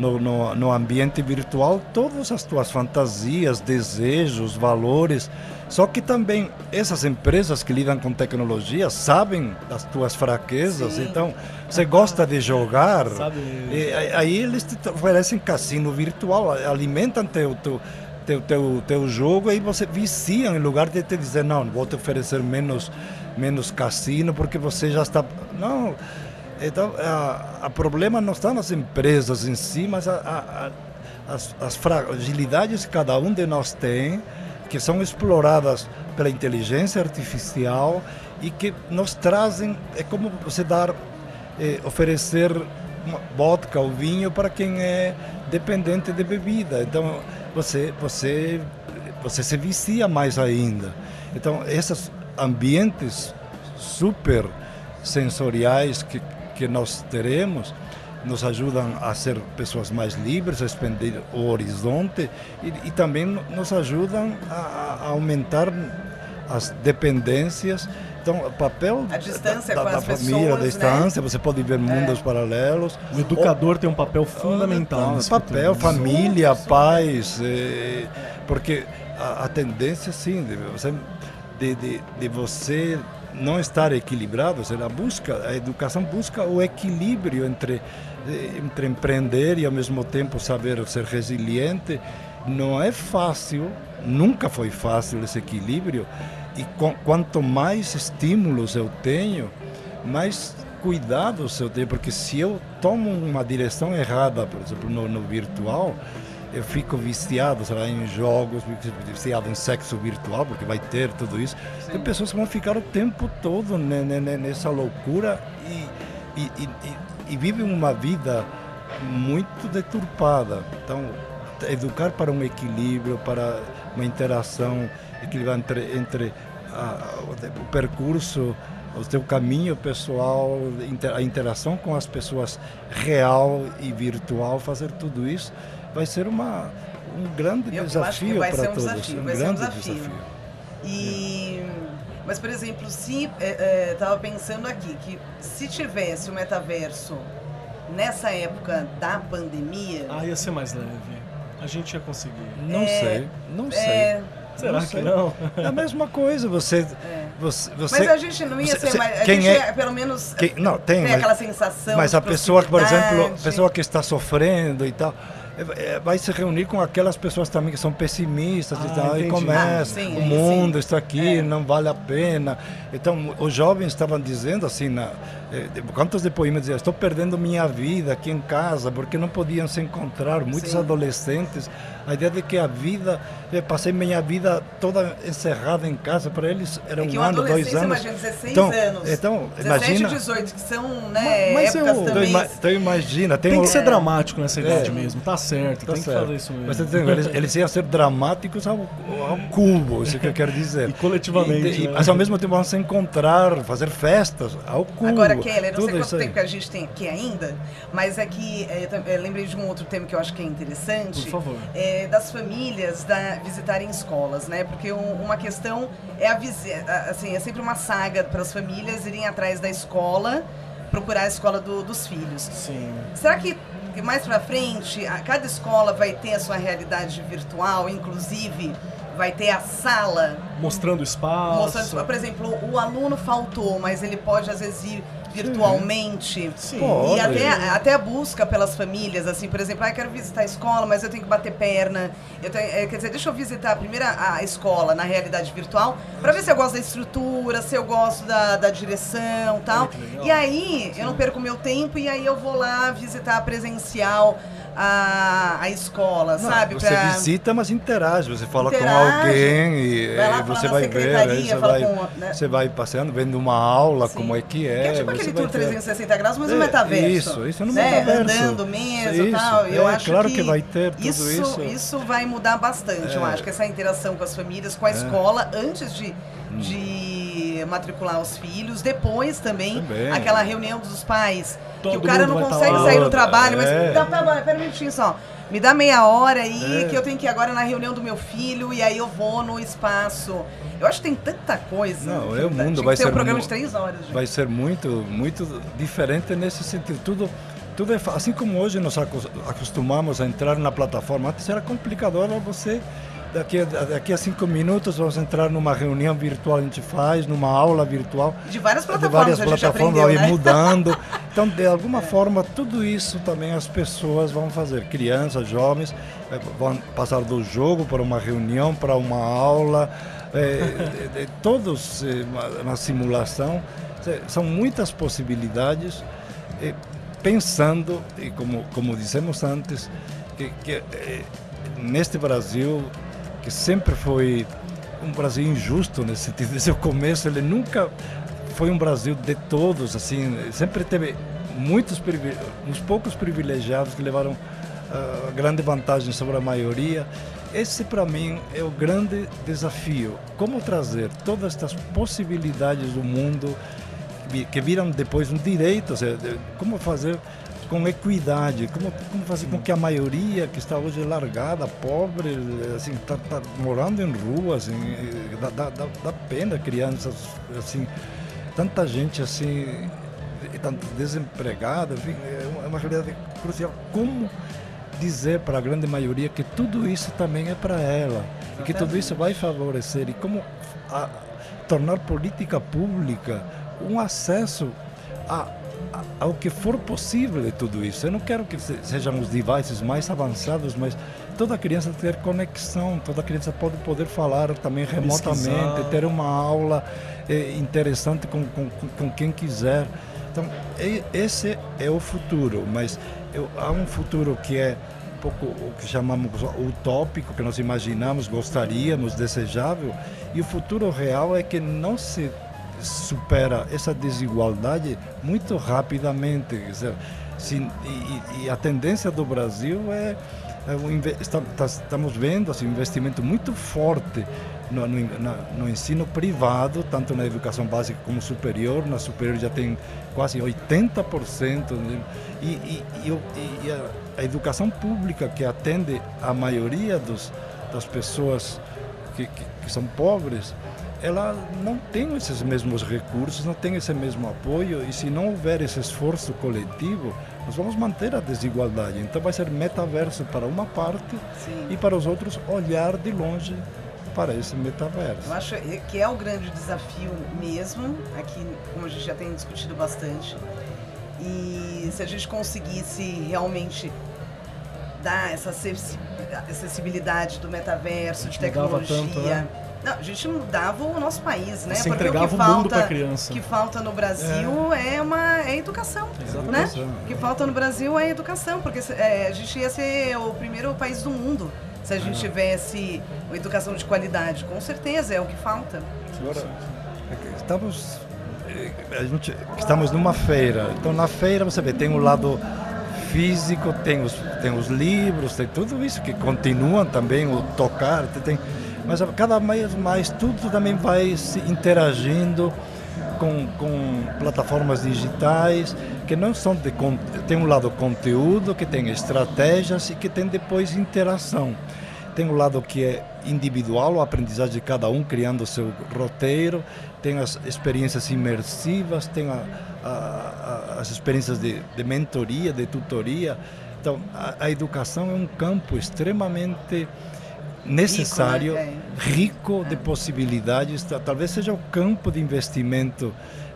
no, no, no ambiente virtual todas as tuas fantasias, desejos, valores. Só que também essas empresas que lidam com tecnologia sabem das tuas fraquezas. Sim. Então, você gosta de jogar, e aí aí eles te oferecem cassino virtual, alimentam teu, teu, teu, teu, teu jogo e você vicia em lugar de te dizer, não, vou te oferecer menos, menos cassino porque você já está... Não, então, o problema não está nas empresas em si, mas a, a, as, as fragilidades que cada um de nós tem, que são exploradas pela inteligência artificial e que nos trazem, é como você dar, eh, oferecer vodka ou vinho para quem é dependente de bebida. Então, você, você, você se vicia mais ainda. Então, esses ambientes super sensoriais que, que nós teremos nos ajudam a ser pessoas mais livres, a expandir o horizonte e, e também nos ajudam a, a aumentar as dependências. Então, o papel A distância da, da as família, pessoas, da né? distância, você pode ver mundos paralelos. O educador tem um papel fundamental Então, papel, futuro. família, pais, eh, porque a, a tendência, sim, de você, de, de, de você não estar equilibrado, seja, a busca, a educação busca o equilíbrio entre, eh, entre empreender e ao mesmo tempo saber ser resiliente. Não é fácil, nunca foi fácil esse equilíbrio, e quanto mais estímulos eu tenho, mais cuidados eu tenho, porque se eu tomo uma direção errada, por exemplo, no, no virtual, eu fico viciado, sei lá, em jogos, fico viciado em sexo virtual, porque vai ter tudo isso. Tem pessoas que vão ficar o tempo todo ne- ne- ne- nessa loucura e, e, e, e, vivem uma vida muito deturpada. Então, educar para um equilíbrio, para uma interação equilibrada entre, entre a- o, percurso, o teu caminho pessoal, a interação com as pessoas real e virtual, fazer tudo isso vai ser uma, um grande Eu acho que desafio vai para ser um todos. desafio, um vai ser um grande desafio. E, mas, por exemplo, se é, é, tava pensando aqui que se tivesse o metaverso nessa época da pandemia, Ah, ia ser mais leve. A gente ia conseguir. Não sei, não sei. é, Será Não que sei. não? É a mesma coisa, você... você, você mas a gente não ia você- ser você- mais. A quem gente é- ia, pelo menos quem- não, tem, ter mas- aquela sensação. Mas a pessoa, que, por exemplo, a pessoa que está sofrendo e tal, é, é, vai se reunir com aquelas pessoas também que são pessimistas Ah, e tal, e entendi. começa, Ah, sim, o mundo, sim. isso aqui É. não vale a pena. Então, os jovens estavam dizendo assim, na, quantos depoimentos diziam, estou perdendo minha vida aqui em casa, porque não podiam se encontrar, muitos Sim. adolescentes, a ideia de que a vida, eu passei minha vida toda encerrada em casa, para eles era É um um ano, dois anos. imagina, 16 então, anos. então 17 imagina... e 18, que são né, Mas eu- épocas eu Então, também. então imagina, tem, Tem o- que ser dramático nessa idade É. mesmo. Tá certo, Tá tem certo. que fazer isso mesmo. Mas eles, eles iam ser dramáticos ao, ao cubo, isso que eu quero dizer. E coletivamente, E- e- né? Mas ao mesmo tempo vão se encontrar, fazer festas ao cubo. Agora, Keller, não sei quanto aí. tempo que a gente tem aqui ainda, mas é que é, lembrei de um outro tema que eu acho que é interessante. Por favor. é, das famílias da, visitarem escolas, né? Porque um- uma questão é a assim, é sempre uma saga para as famílias irem atrás da escola, procurar a escola do- dos filhos. Sim. Será que mais pra frente, a- cada escola vai ter a sua realidade virtual, inclusive vai ter a sala Mostrando espaço. mostrando, por exemplo, o aluno faltou, mas ele pode às vezes ir virtualmente. Sim. Pode. E até, até a busca pelas famílias, assim, por exemplo, ah, eu quero visitar a escola, mas eu tenho que bater perna. Eu tenho, é, quer dizer, deixa eu visitar primeiro a, a escola na realidade virtual, para ver se eu gosto da estrutura, se eu gosto da, da direção e tal. E aí eu não perco meu tempo e aí eu vou lá visitar presencial a, a escola, Não, sabe? Você Pra- visita, mas interage. Você fala Interage. com alguém e, Vai lá e falar você vai ver. Secretaria, você, vai, com, né? você vai passeando, vendo uma aula, Sim. como é que Que é. é tipo aquele tour ver. 360 graus, mas no É, metaverso. isso, isso no né? metaverso. Andando mesmo e tal. Eu é, acho claro que, que vai ter tudo isso, isso. isso vai mudar bastante, eu É. acho, que essa interação com as famílias, com a escola, antes de, de matricular os filhos, depois também, Também. aquela reunião dos pais, que Todo o cara não tá consegue sair do trabalho, É. mas dá, tá, bom, pera um minutinho só. Me dá meia hora aí, É. que eu tenho que ir agora na reunião do meu filho, e aí eu vou no espaço. Eu acho que tem tanta coisa. Não, que é o mundo que vai ser um programa de três horas, gente. vai ser muito muito diferente nesse sentido tudo tudo é assim como hoje nos acostumamos a entrar na plataforma. Antes era complicador você daqui a, daqui a cinco minutos vamos entrar numa reunião virtual a gente faz, numa aula virtual. De várias plataformas, de várias plataformas aprendeu, né? mudando. Então, de alguma é. forma, tudo isso também as pessoas vão fazer. Crianças, jovens, eh, vão passar do jogo para uma reunião, para uma aula, é, todos uma, simulação. São muitas possibilidades, pensando, e como, como dissemos antes, que, que neste Brasil que sempre foi um Brasil injusto nesse sentido. Desde o começo, ele nunca foi um Brasil de todos, assim, sempre teve muitos uns poucos privilegiados que levaram uh, grande vantagem sobre a maioria. Esse, para mim, é o grande desafio. Como trazer todas estas possibilidades do mundo que viram depois um direito, seja, como fazer com equidade, como, como fazer com que a maioria que está hoje largada, pobre, assim, está tá morando em ruas, assim, dá, dá, dá pena crianças, assim, tanta gente assim, tanto desempregada, enfim, é uma realidade crucial. Como dizer para a grande maioria que tudo isso também é para ela e que tudo isso vai favorecer e como a, tornar política pública um acesso a ao que for possível tudo isso. Eu não quero que sejam os devices mais avançados, mas toda criança ter conexão, toda criança pode poder falar também remotamente, Pesquisar. ter uma aula é, interessante com, com, com quem quiser. Então, esse é o futuro, mas eu, há um futuro que é um pouco o que chamamos utópico, que nós imaginamos, gostaríamos, desejável, e o futuro real é que não se supera essa desigualdade muito rapidamente. Dizer, se, e, e, a tendência do Brasil é, é está, tá, estamos vendo assim, um investimento muito forte no, no, no, ensino privado, tanto na educação básica como superior. Na superior já tem quase 80%. Né? E, e, e a, a, educação pública, que atende a maioria dos, das pessoas que, que, que são pobres, ela não tem esses mesmos recursos, não tem esse mesmo apoio, e se não houver esse esforço coletivo, nós vamos manter a desigualdade. Então vai ser metaverso para uma parte Sim. e para os outros olhar de longe para esse metaverso. Eu acho que é o grande desafio mesmo, aqui como a gente já tem discutido bastante. E se a gente conseguisse realmente dar essa acessibilidade do metaverso, de tecnologia, tanto, né? Não, a gente mudava o nosso país, né? Você Porque entregava o que falta, o mundo para criança. que falta no Brasil é, é uma é educação, né? O que falta no Brasil é educação, porque é, a gente ia ser o primeiro país do mundo se a gente é. tivesse uma educação de qualidade. Com certeza é o que falta. Agora, estamos eh, a gente, estamos numa feira. Então na feira você vê tem o um lado físico, tem os tem os livros, tem tudo isso que continuam também o tocar, tem mas cada vez mais tudo também vai se interagindo com, com plataformas digitais que não são de tem um lado conteúdo que tem estratégias e que tem depois interação tem um lado que é individual, a aprendizagem de cada um criando o seu roteiro, tem as experiências imersivas, tem a, a, a, as experiências de, de, mentoria, de tutoria. Então, a, educação é um campo extremamente necessário, rico, né? é. rico de possibilidades. Talvez seja o campo de investimento.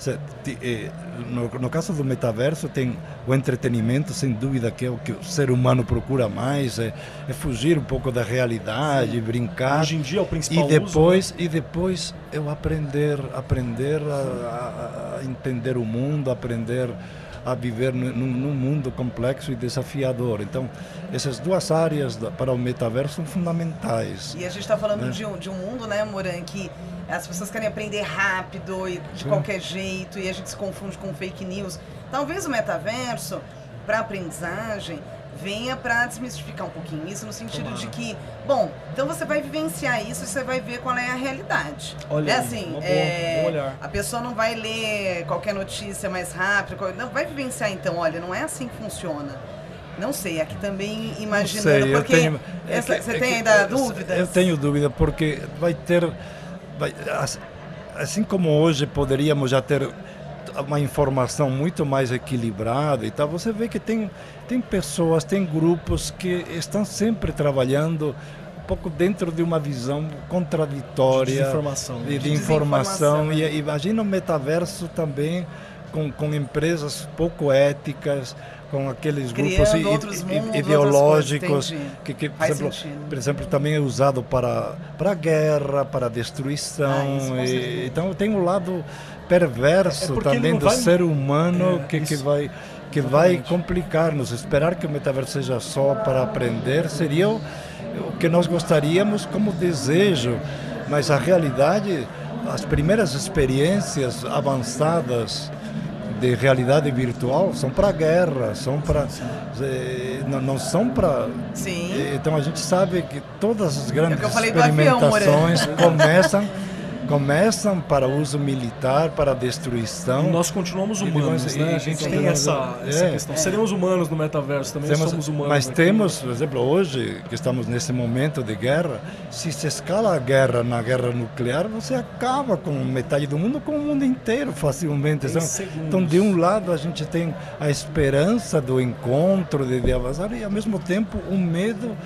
Eh, no, caso do metaverso, tem o entretenimento, sem dúvida, que é o que o ser humano procura mais, é, é fugir um pouco da realidade, Sim. brincar. Hoje em dia é o principal e depois uso, né? E depois eu aprender, aprender a, a entender o mundo, aprender a viver num, num mundo complexo e desafiador. Então, essas duas áreas para o metaverso são fundamentais. E a gente está falando né? de, um, de um mundo, né, Moran, que as pessoas querem aprender rápido e de Sim. qualquer jeito e a gente se confunde com fake news. Talvez o metaverso, para aprendizagem, venha para desmistificar um pouquinho isso, no sentido de que, bom, então você vai vivenciar isso e você vai ver qual é a realidade. Olha, é assim, boa, é, a pessoa não vai ler qualquer notícia mais rápido, não vai vivenciar então, olha, não é assim que funciona. Não sei, aqui também imaginando, sei, porque tenho, é essa, que, você é tem ainda dúvidas? Eu tenho dúvida, porque vai ter, vai, assim como hoje poderíamos já ter uma informação muito mais equilibrada e tal, você vê que tem, tem pessoas, tem grupos que estão sempre trabalhando um pouco dentro de uma visão contraditória de informação, de, de informação. E, e imagina o metaverso também com, com empresas pouco éticas, com aqueles grupos mundos, ideológicos que, que por, exemplo, por, exemplo, também é usado para para guerra, para destruição. Ah, e, então tem um lado perverso é também do vai... ser humano é, que, que vai que vai complicar-nos. Esperar que o metaverso seja só para aprender seria o, o que nós gostaríamos como desejo, mas a realidade, as primeiras experiências avançadas de realidade virtual são para guerra, são para eh, não, não, são para eh, então a gente sabe que todas as grandes é experimentações avião, começam começam para uso militar, para destruição. Nós continuamos humanos, né? A gente tem essa, essa é, questão. É. Seremos humanos no metaverso também, temos, somos humanos. Mas temos, por exemplo, hoje, que estamos nesse momento de guerra, se se escala a guerra na guerra nuclear, você acaba com metade do mundo, com o mundo inteiro facilmente. Então, então, de um lado, a gente tem a esperança do encontro, de, de avançar, e ao mesmo tempo o medo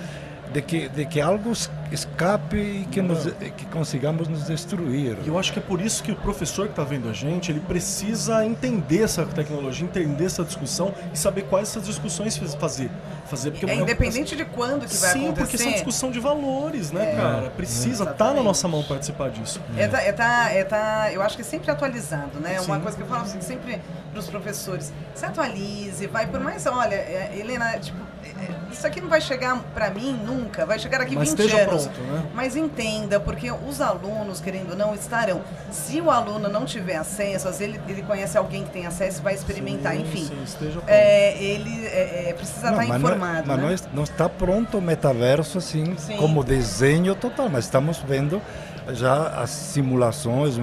de que, de que algo escape e que, nos, que consigamos nos destruir. E eu acho que é por isso que o professor que está vendo a gente, ele precisa entender essa tecnologia, entender essa discussão e saber quais essas discussões fazer. fazer porque é, é independente de quando que vai Sim, acontecer. Sim, porque são discussão de valores, né, é, cara? Precisa, é, tá na nossa mão participar disso. É, tá, é, tá, é tá, eu acho que é sempre atualizado, né? Sim. Uma coisa que eu falo assim, sempre para os professores, se atualize, vai por mais, olha, é, Helena, tipo, isso aqui não vai chegar para mim nunca, vai chegar daqui Mas 20 anos. Pronto, né? Mas entenda, porque os alunos, querendo ou não, estarão. Se o aluno não tiver acesso, às vezes ele, ele conhece alguém que tem acesso e vai experimentar, sim, enfim. Sim, esteja é, ele é, é precisa não, estar informado. Não, né? mas não está pronto o metaverso assim, sim. como desenho total, mas estamos vendo já as simulações,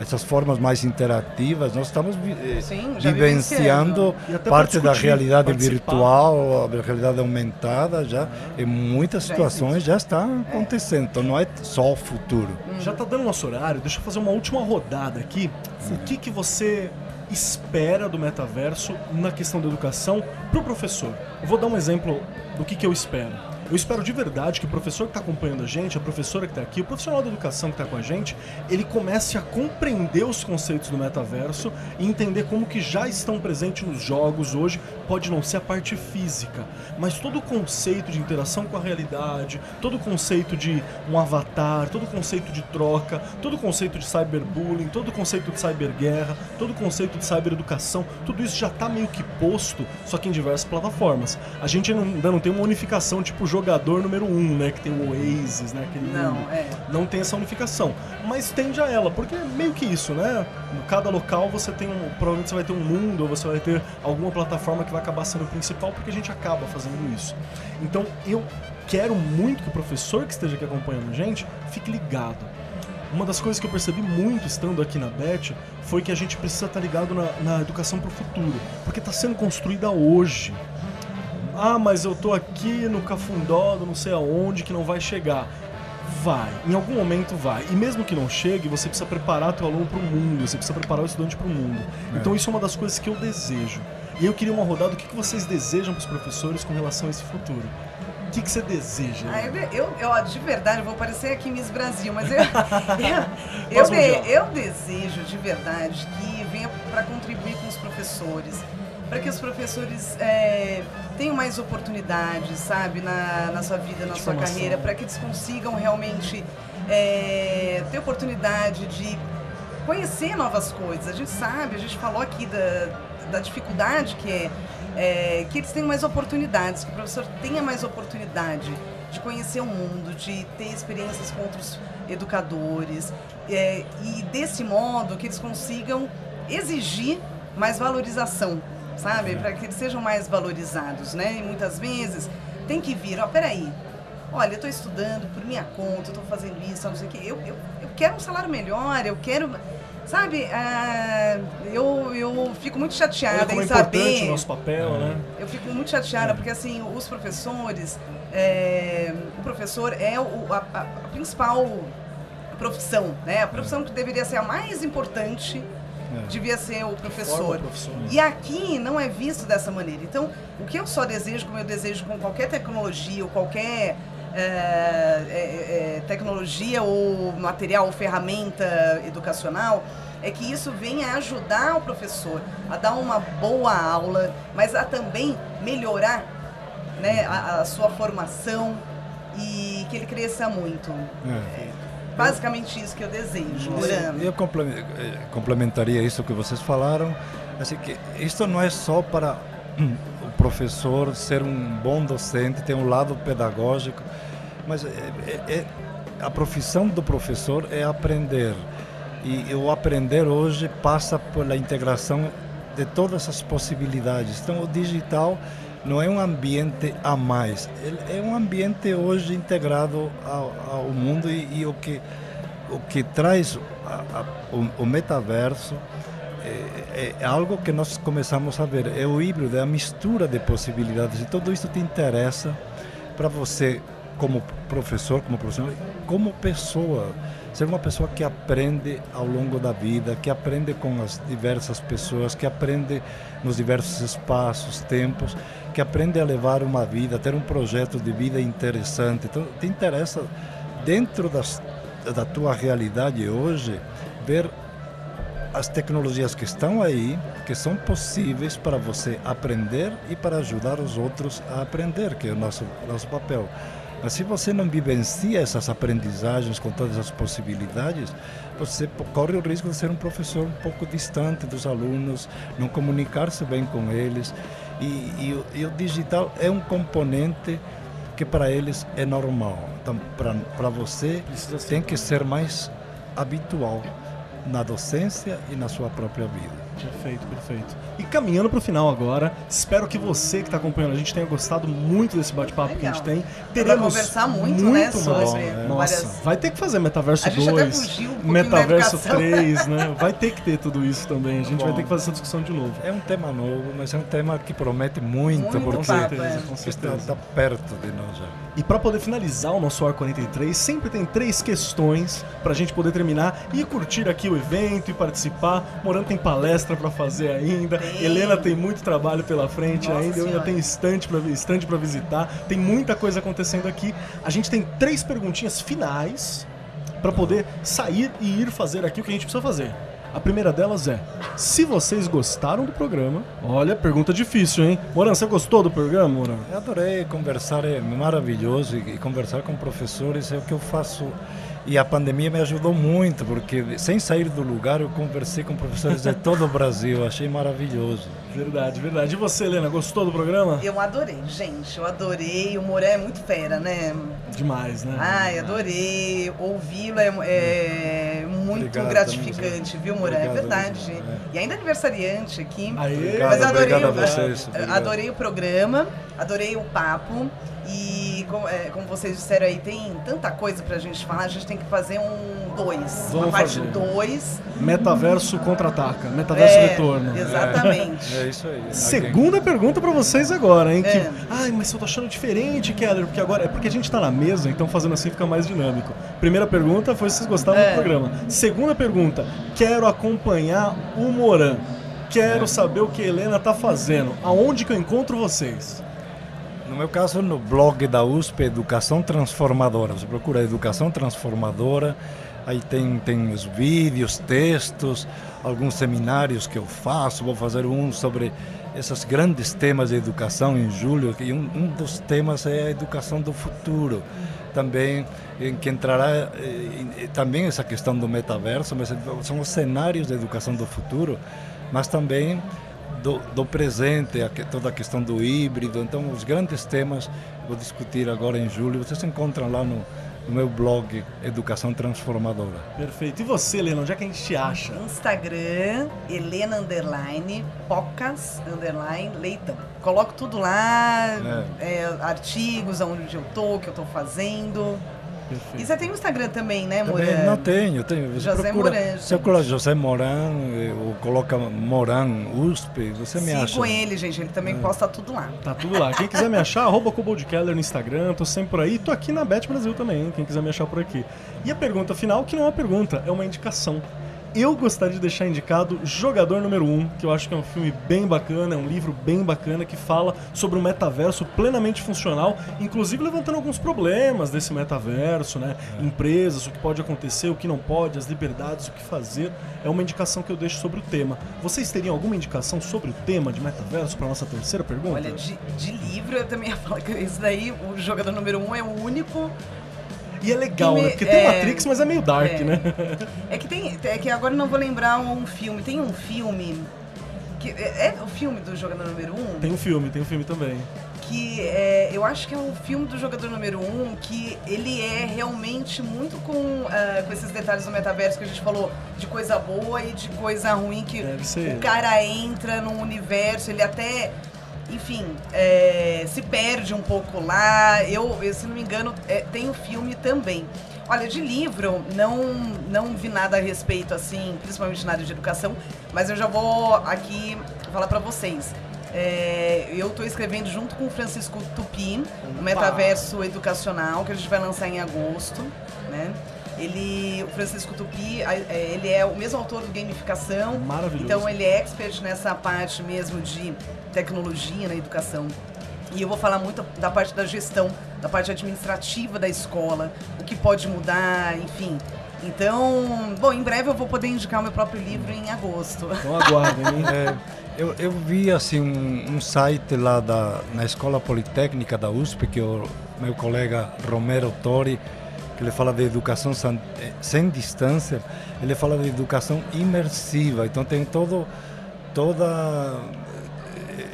essas formas mais interativas, nós estamos eh, Sim, vivenciando parte da realidade virtual, a realidade aumentada, já em muitas situações já está acontecendo, então não é só o futuro. Já está dando nosso horário, deixa eu fazer uma última rodada aqui. O que, que você espera do metaverso na questão da educação para o professor? Eu vou dar um exemplo do que, que eu espero. Eu espero de verdade que o professor que está acompanhando a gente, a professora que está aqui, o profissional da educação que está com a gente, ele comece a compreender os conceitos do metaverso e entender como que já estão presentes nos jogos hoje. Pode não ser a parte física, mas todo o conceito de interação com a realidade, todo o conceito de um avatar, todo o conceito de troca, todo o conceito de cyberbullying, todo o conceito de cyberguerra, todo o conceito de cybereducação, tudo isso já está meio que posto, só que em diversas plataformas. A gente ainda não tem uma unificação tipo jogador número um, né? Que tem o Oasis, né? Aquele não, é. não tem essa unificação. Mas tende a ela, porque é meio que isso, né? Cada local você tem um. Provavelmente você vai ter um mundo, ou você vai ter alguma plataforma que vai acabar sendo principal, porque a gente acaba fazendo isso. Então eu quero muito que o professor que esteja aqui acompanhando a gente fique ligado. Uma das coisas que eu percebi muito estando aqui na BET foi que a gente precisa estar ligado na, na educação para o futuro, porque está sendo construída hoje. Ah, mas eu tô aqui no Cafundó, não sei aonde, que não vai chegar. Vai, em algum momento vai. E mesmo que não chegue, você precisa preparar teu aluno para o mundo, você precisa preparar o estudante para o mundo. É. Então isso é uma das coisas que eu desejo. E eu queria uma rodada, o que, que vocês desejam para os professores com relação a esse futuro? O que, que você deseja? Ah, eu, eu, eu, de verdade, eu vou parecer aqui Miss Brasil, mas eu, eu, eu, eu desejo de verdade que venha para contribuir com os professores para que os professores é, tenham mais oportunidades, sabe, na, na sua vida, na sua carreira, para que eles consigam realmente é, ter oportunidade de conhecer novas coisas. A gente sabe, a gente falou aqui da, da dificuldade que é, é que eles tenham mais oportunidades, que o professor tenha mais oportunidade de conhecer o mundo, de ter experiências com outros educadores é, e desse modo que eles consigam exigir mais valorização sabe? Para que eles sejam mais valorizados, né? E muitas vezes tem que vir, ó, peraí, olha, eu estou estudando por minha conta, estou fazendo isso, não sei o quê, eu, eu, eu quero um salário melhor, eu quero... Sabe, uh, eu, eu fico muito chateada em saber. o nosso papel, né? Eu fico muito chateada é. porque assim os professores, é, o professor é o, a, a, a, principal profissão, né? A profissão que deveria ser a mais importante é. devia ser o professor. Professor. E aqui não é visto dessa maneira. Então, o que eu só desejo, como eu desejo com qualquer tecnologia ou qualquer é, é, é, tecnologia ou material ou ferramenta educacional, é que isso venha ajudar o professor a dar uma boa aula, mas a também melhorar né, a, a sua formação e que ele cresça muito. É. Basicamente isso que eu desejo, Eu eh, complementaria isso que vocês falaram. Assim que isto não é só para o professor ser um bom docente, ter um lado pedagógico, mas é, é, é, a profissão do professor é aprender. E o aprender hoje passa pela integração de todas as possibilidades. Então, o digital não é um ambiente a mais, é um ambiente hoje integrado ao, ao mundo e, e, o, que, o que traz a, a, o, o, metaverso é, é, algo que nós começamos a ver, é o híbrido, é a mistura de possibilidades. E tudo isso te interessa para você como professor, como profissional, como pessoa. Ser uma pessoa que aprende ao longo da vida, que aprende com as diversas pessoas, que aprende nos diversos espaços, tempos, que aprende a levar uma vida, ter um projeto de vida interessante. Então, te interessa, dentro das, da tua realidade hoje, ver as tecnologias que estão aí, que são possíveis para você aprender e para ajudar os outros a aprender, que é o nosso, nosso papel. Mas se você não vivencia essas aprendizagens com todas as possibilidades, você corre o risco de ser um professor um pouco distante dos alunos, não comunicar-se bem com eles. E, e, e, o digital é um componente que para eles é normal. Então, para você, tem que ser mais habitual na docência e na sua própria vida. Perfeito, perfeito. E caminhando para o final agora, espero que você que está acompanhando a gente tenha gostado muito desse bate-papo que a gente tem. Teremos conversar muito, muito né, sobre bom, é. Nossa, vai ter que fazer Metaverso 2, um Metaverso 3, né? Vai ter que ter tudo isso também. A gente bom. vai ter que fazer essa discussão de novo. É um tema novo, mas é um tema que promete muito, muito porque com certeza, com certeza. está perto de nós já. E para poder finalizar o nosso Ar 43, sempre tem três questões para a gente poder terminar e curtir aqui o evento e participar. Morando tem palestra para fazer ainda. Tem. Helena tem muito trabalho pela frente Nossa ainda. Eu ainda tenho estante para estante para visitar. Tem muita coisa acontecendo aqui. A gente tem três perguntinhas finais para poder sair e ir fazer aqui o que a gente precisa fazer. A primeira delas é: se vocês gostaram do programa, olha, pergunta difícil, hein? Moran, você gostou do programa, Moran? Eu adorei conversar, é maravilhoso, e conversar com professores é o que eu faço e a pandemia me ajudou muito, porque sem sair do lugar eu conversei com professores de todo o Brasil, achei maravilhoso. Verdade, verdade. E você, Helena, gostou do programa? Eu adorei, gente, eu adorei. O Moré é muito fera, né? Demais, né? Ai, adorei. Ouvi-lo é, é, muito obrigado, gratificante, viu, Moré? É verdade. É. E ainda aniversariante aqui. Aê, obrigado, Mas adorei, obrigado a vocês. Adorei o programa, adorei o papo. E como, é, como, vocês disseram aí, tem tanta coisa pra gente falar, a gente tem que fazer um dois. Vamos uma parte 2. Metaverso contra-ataca, metaverso é, retorno. Exatamente. É, é isso aí. Segunda pergunta pra vocês agora, hein? Que, é. Ai, mas eu tô achando diferente, Keller, porque agora é porque a gente tá na mesa, então fazendo assim fica mais dinâmico. Primeira pergunta foi se vocês gostavam do é. programa. Segunda pergunta, quero acompanhar o Moran. Quero saber o que a Helena tá fazendo. Aonde que eu encontro vocês? No meu caso, no blog da USP, Educação Transformadora. Você procura Educação Transformadora, aí tem, tem os vídeos, textos, alguns seminários que eu faço. Vou fazer um sobre esses grandes temas de educação em julho, e um, um dos temas é a educação do futuro. Também em que entrará também essa questão do metaverso, mas são os cenários de educação do futuro, mas também do, do presente, a, toda a questão do híbrido. Então, os grandes temas vou discutir agora em julho, vocês encontram lá no, no meu blog Educação Transformadora. Perfeito. E você, Helena, onde é que a gente te acha? Instagram, Helena Underline, Pocas Underline, Leitão. Coloco tudo lá, é. É, artigos, onde eu tô, o que eu tô fazendo. Perfeito. E você tem o Instagram também, né, Moran? Não tenho, tenho. Você José procura, Moran. Você coloca José Moran, ou coloca Moran USP, você me acha. Sigo ele, gente, ele também é. posta tudo lá. Tá tudo lá. Quem quiser me achar, arroba Keller no Instagram, tô sempre por aí. Tô aqui na Bet Brasil também, quem quiser me achar por aqui. E a pergunta final, que não é uma pergunta, é uma indicação. Eu gostaria de deixar indicado Jogador Número 1, que eu acho que é um filme bem bacana, é um livro bem bacana que fala sobre um metaverso plenamente funcional, inclusive levantando alguns problemas desse metaverso, né? É. Empresas, o que pode acontecer, o que não pode, as liberdades, o que fazer. É uma indicação que eu deixo sobre o tema. Vocês teriam alguma indicação sobre o tema de metaverso para nossa terceira pergunta? Olha, de, de livro eu também ia falar que isso daí, o Jogador Número 1 é o único e é legal, me, né? Porque tem é, Matrix, mas é meio dark, é, né? É que tem. É que agora não vou lembrar um filme. Tem um filme. Que é, é o filme do jogador número 1? Um, tem um filme, tem um filme também. Que é, eu acho que é um filme do jogador número 1 um, que ele é realmente muito com, uh, com esses detalhes do metaverso que a gente falou, de coisa boa e de coisa ruim, que o cara entra num universo, ele até enfim, é, se perde um pouco lá. Eu, eu se não me engano, é, tem o um filme também. Olha, de livro, não, não vi nada a respeito, assim, principalmente na área de educação, mas eu já vou aqui falar para vocês. É, eu estou escrevendo junto com o Francisco Tupi, o Metaverso Educacional, que a gente vai lançar em agosto, né? Ele, o Francisco Tupi, é, ele é o mesmo autor do Gamificação. Maravilhoso. Então ele é expert nessa parte mesmo de tecnologia na educação. E eu vou falar muito da parte da gestão, da parte administrativa da escola, o que pode mudar, enfim. Então, bom, em breve eu vou poder indicar o meu próprio livro em agosto. Então aguardem, hein? É, eu, eu vi assim um, um, site lá da, na Escola Politécnica da USP, que o meu colega Romero Tori que ele fala de educação sem, eh, sem distância, ele fala de educação imersiva. Então tem todo, toda.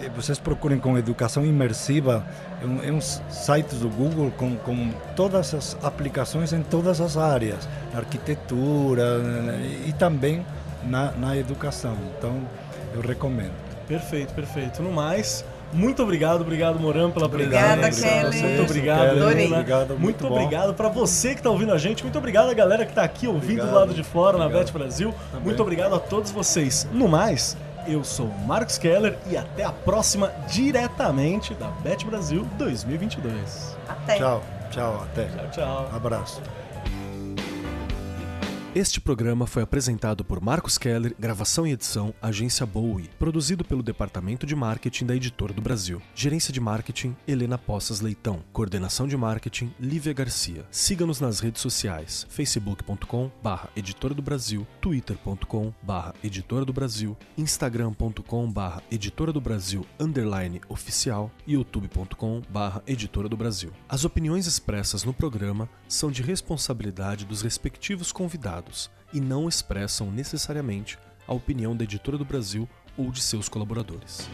Eh, vocês procurem com educação imersiva, é um, é um site do Google com, com todas as aplicações em todas as áreas, na arquitetura e também na, na educação. Então eu recomendo. Perfeito, perfeito. No mais, muito obrigado, obrigado Moran pela Obrigada, presença. Kelly. Muito obrigado, Kelly. Obrigado, muito, muito obrigado para você que está ouvindo a gente. Muito obrigado a galera que está aqui ouvindo obrigado. do lado de fora obrigado. na Bet Brasil. Também. Muito obrigado a todos vocês. No mais, eu sou Marcos Keller e até a próxima diretamente da Bet Brasil 2022. Até. Tchau, tchau, até. Tchau, tchau. Abraço. Este programa foi apresentado por Marcos Keller, gravação e edição Agência Bowie, produzido pelo Departamento de Marketing da Editora do Brasil. Gerência de Marketing Helena Poças Leitão. Coordenação de Marketing Lívia Garcia. Siga-nos nas redes sociais: facebook.com/barra Editora do Brasil, twitter.com/barra Editora do Brasil, instagram.com/barra Editora do Brasil underline oficial e youtube.com/barra Editora do Brasil. As opiniões expressas no programa são de responsabilidade dos respectivos convidados e não expressam necessariamente a opinião da Editora do Brasil ou de seus colaboradores.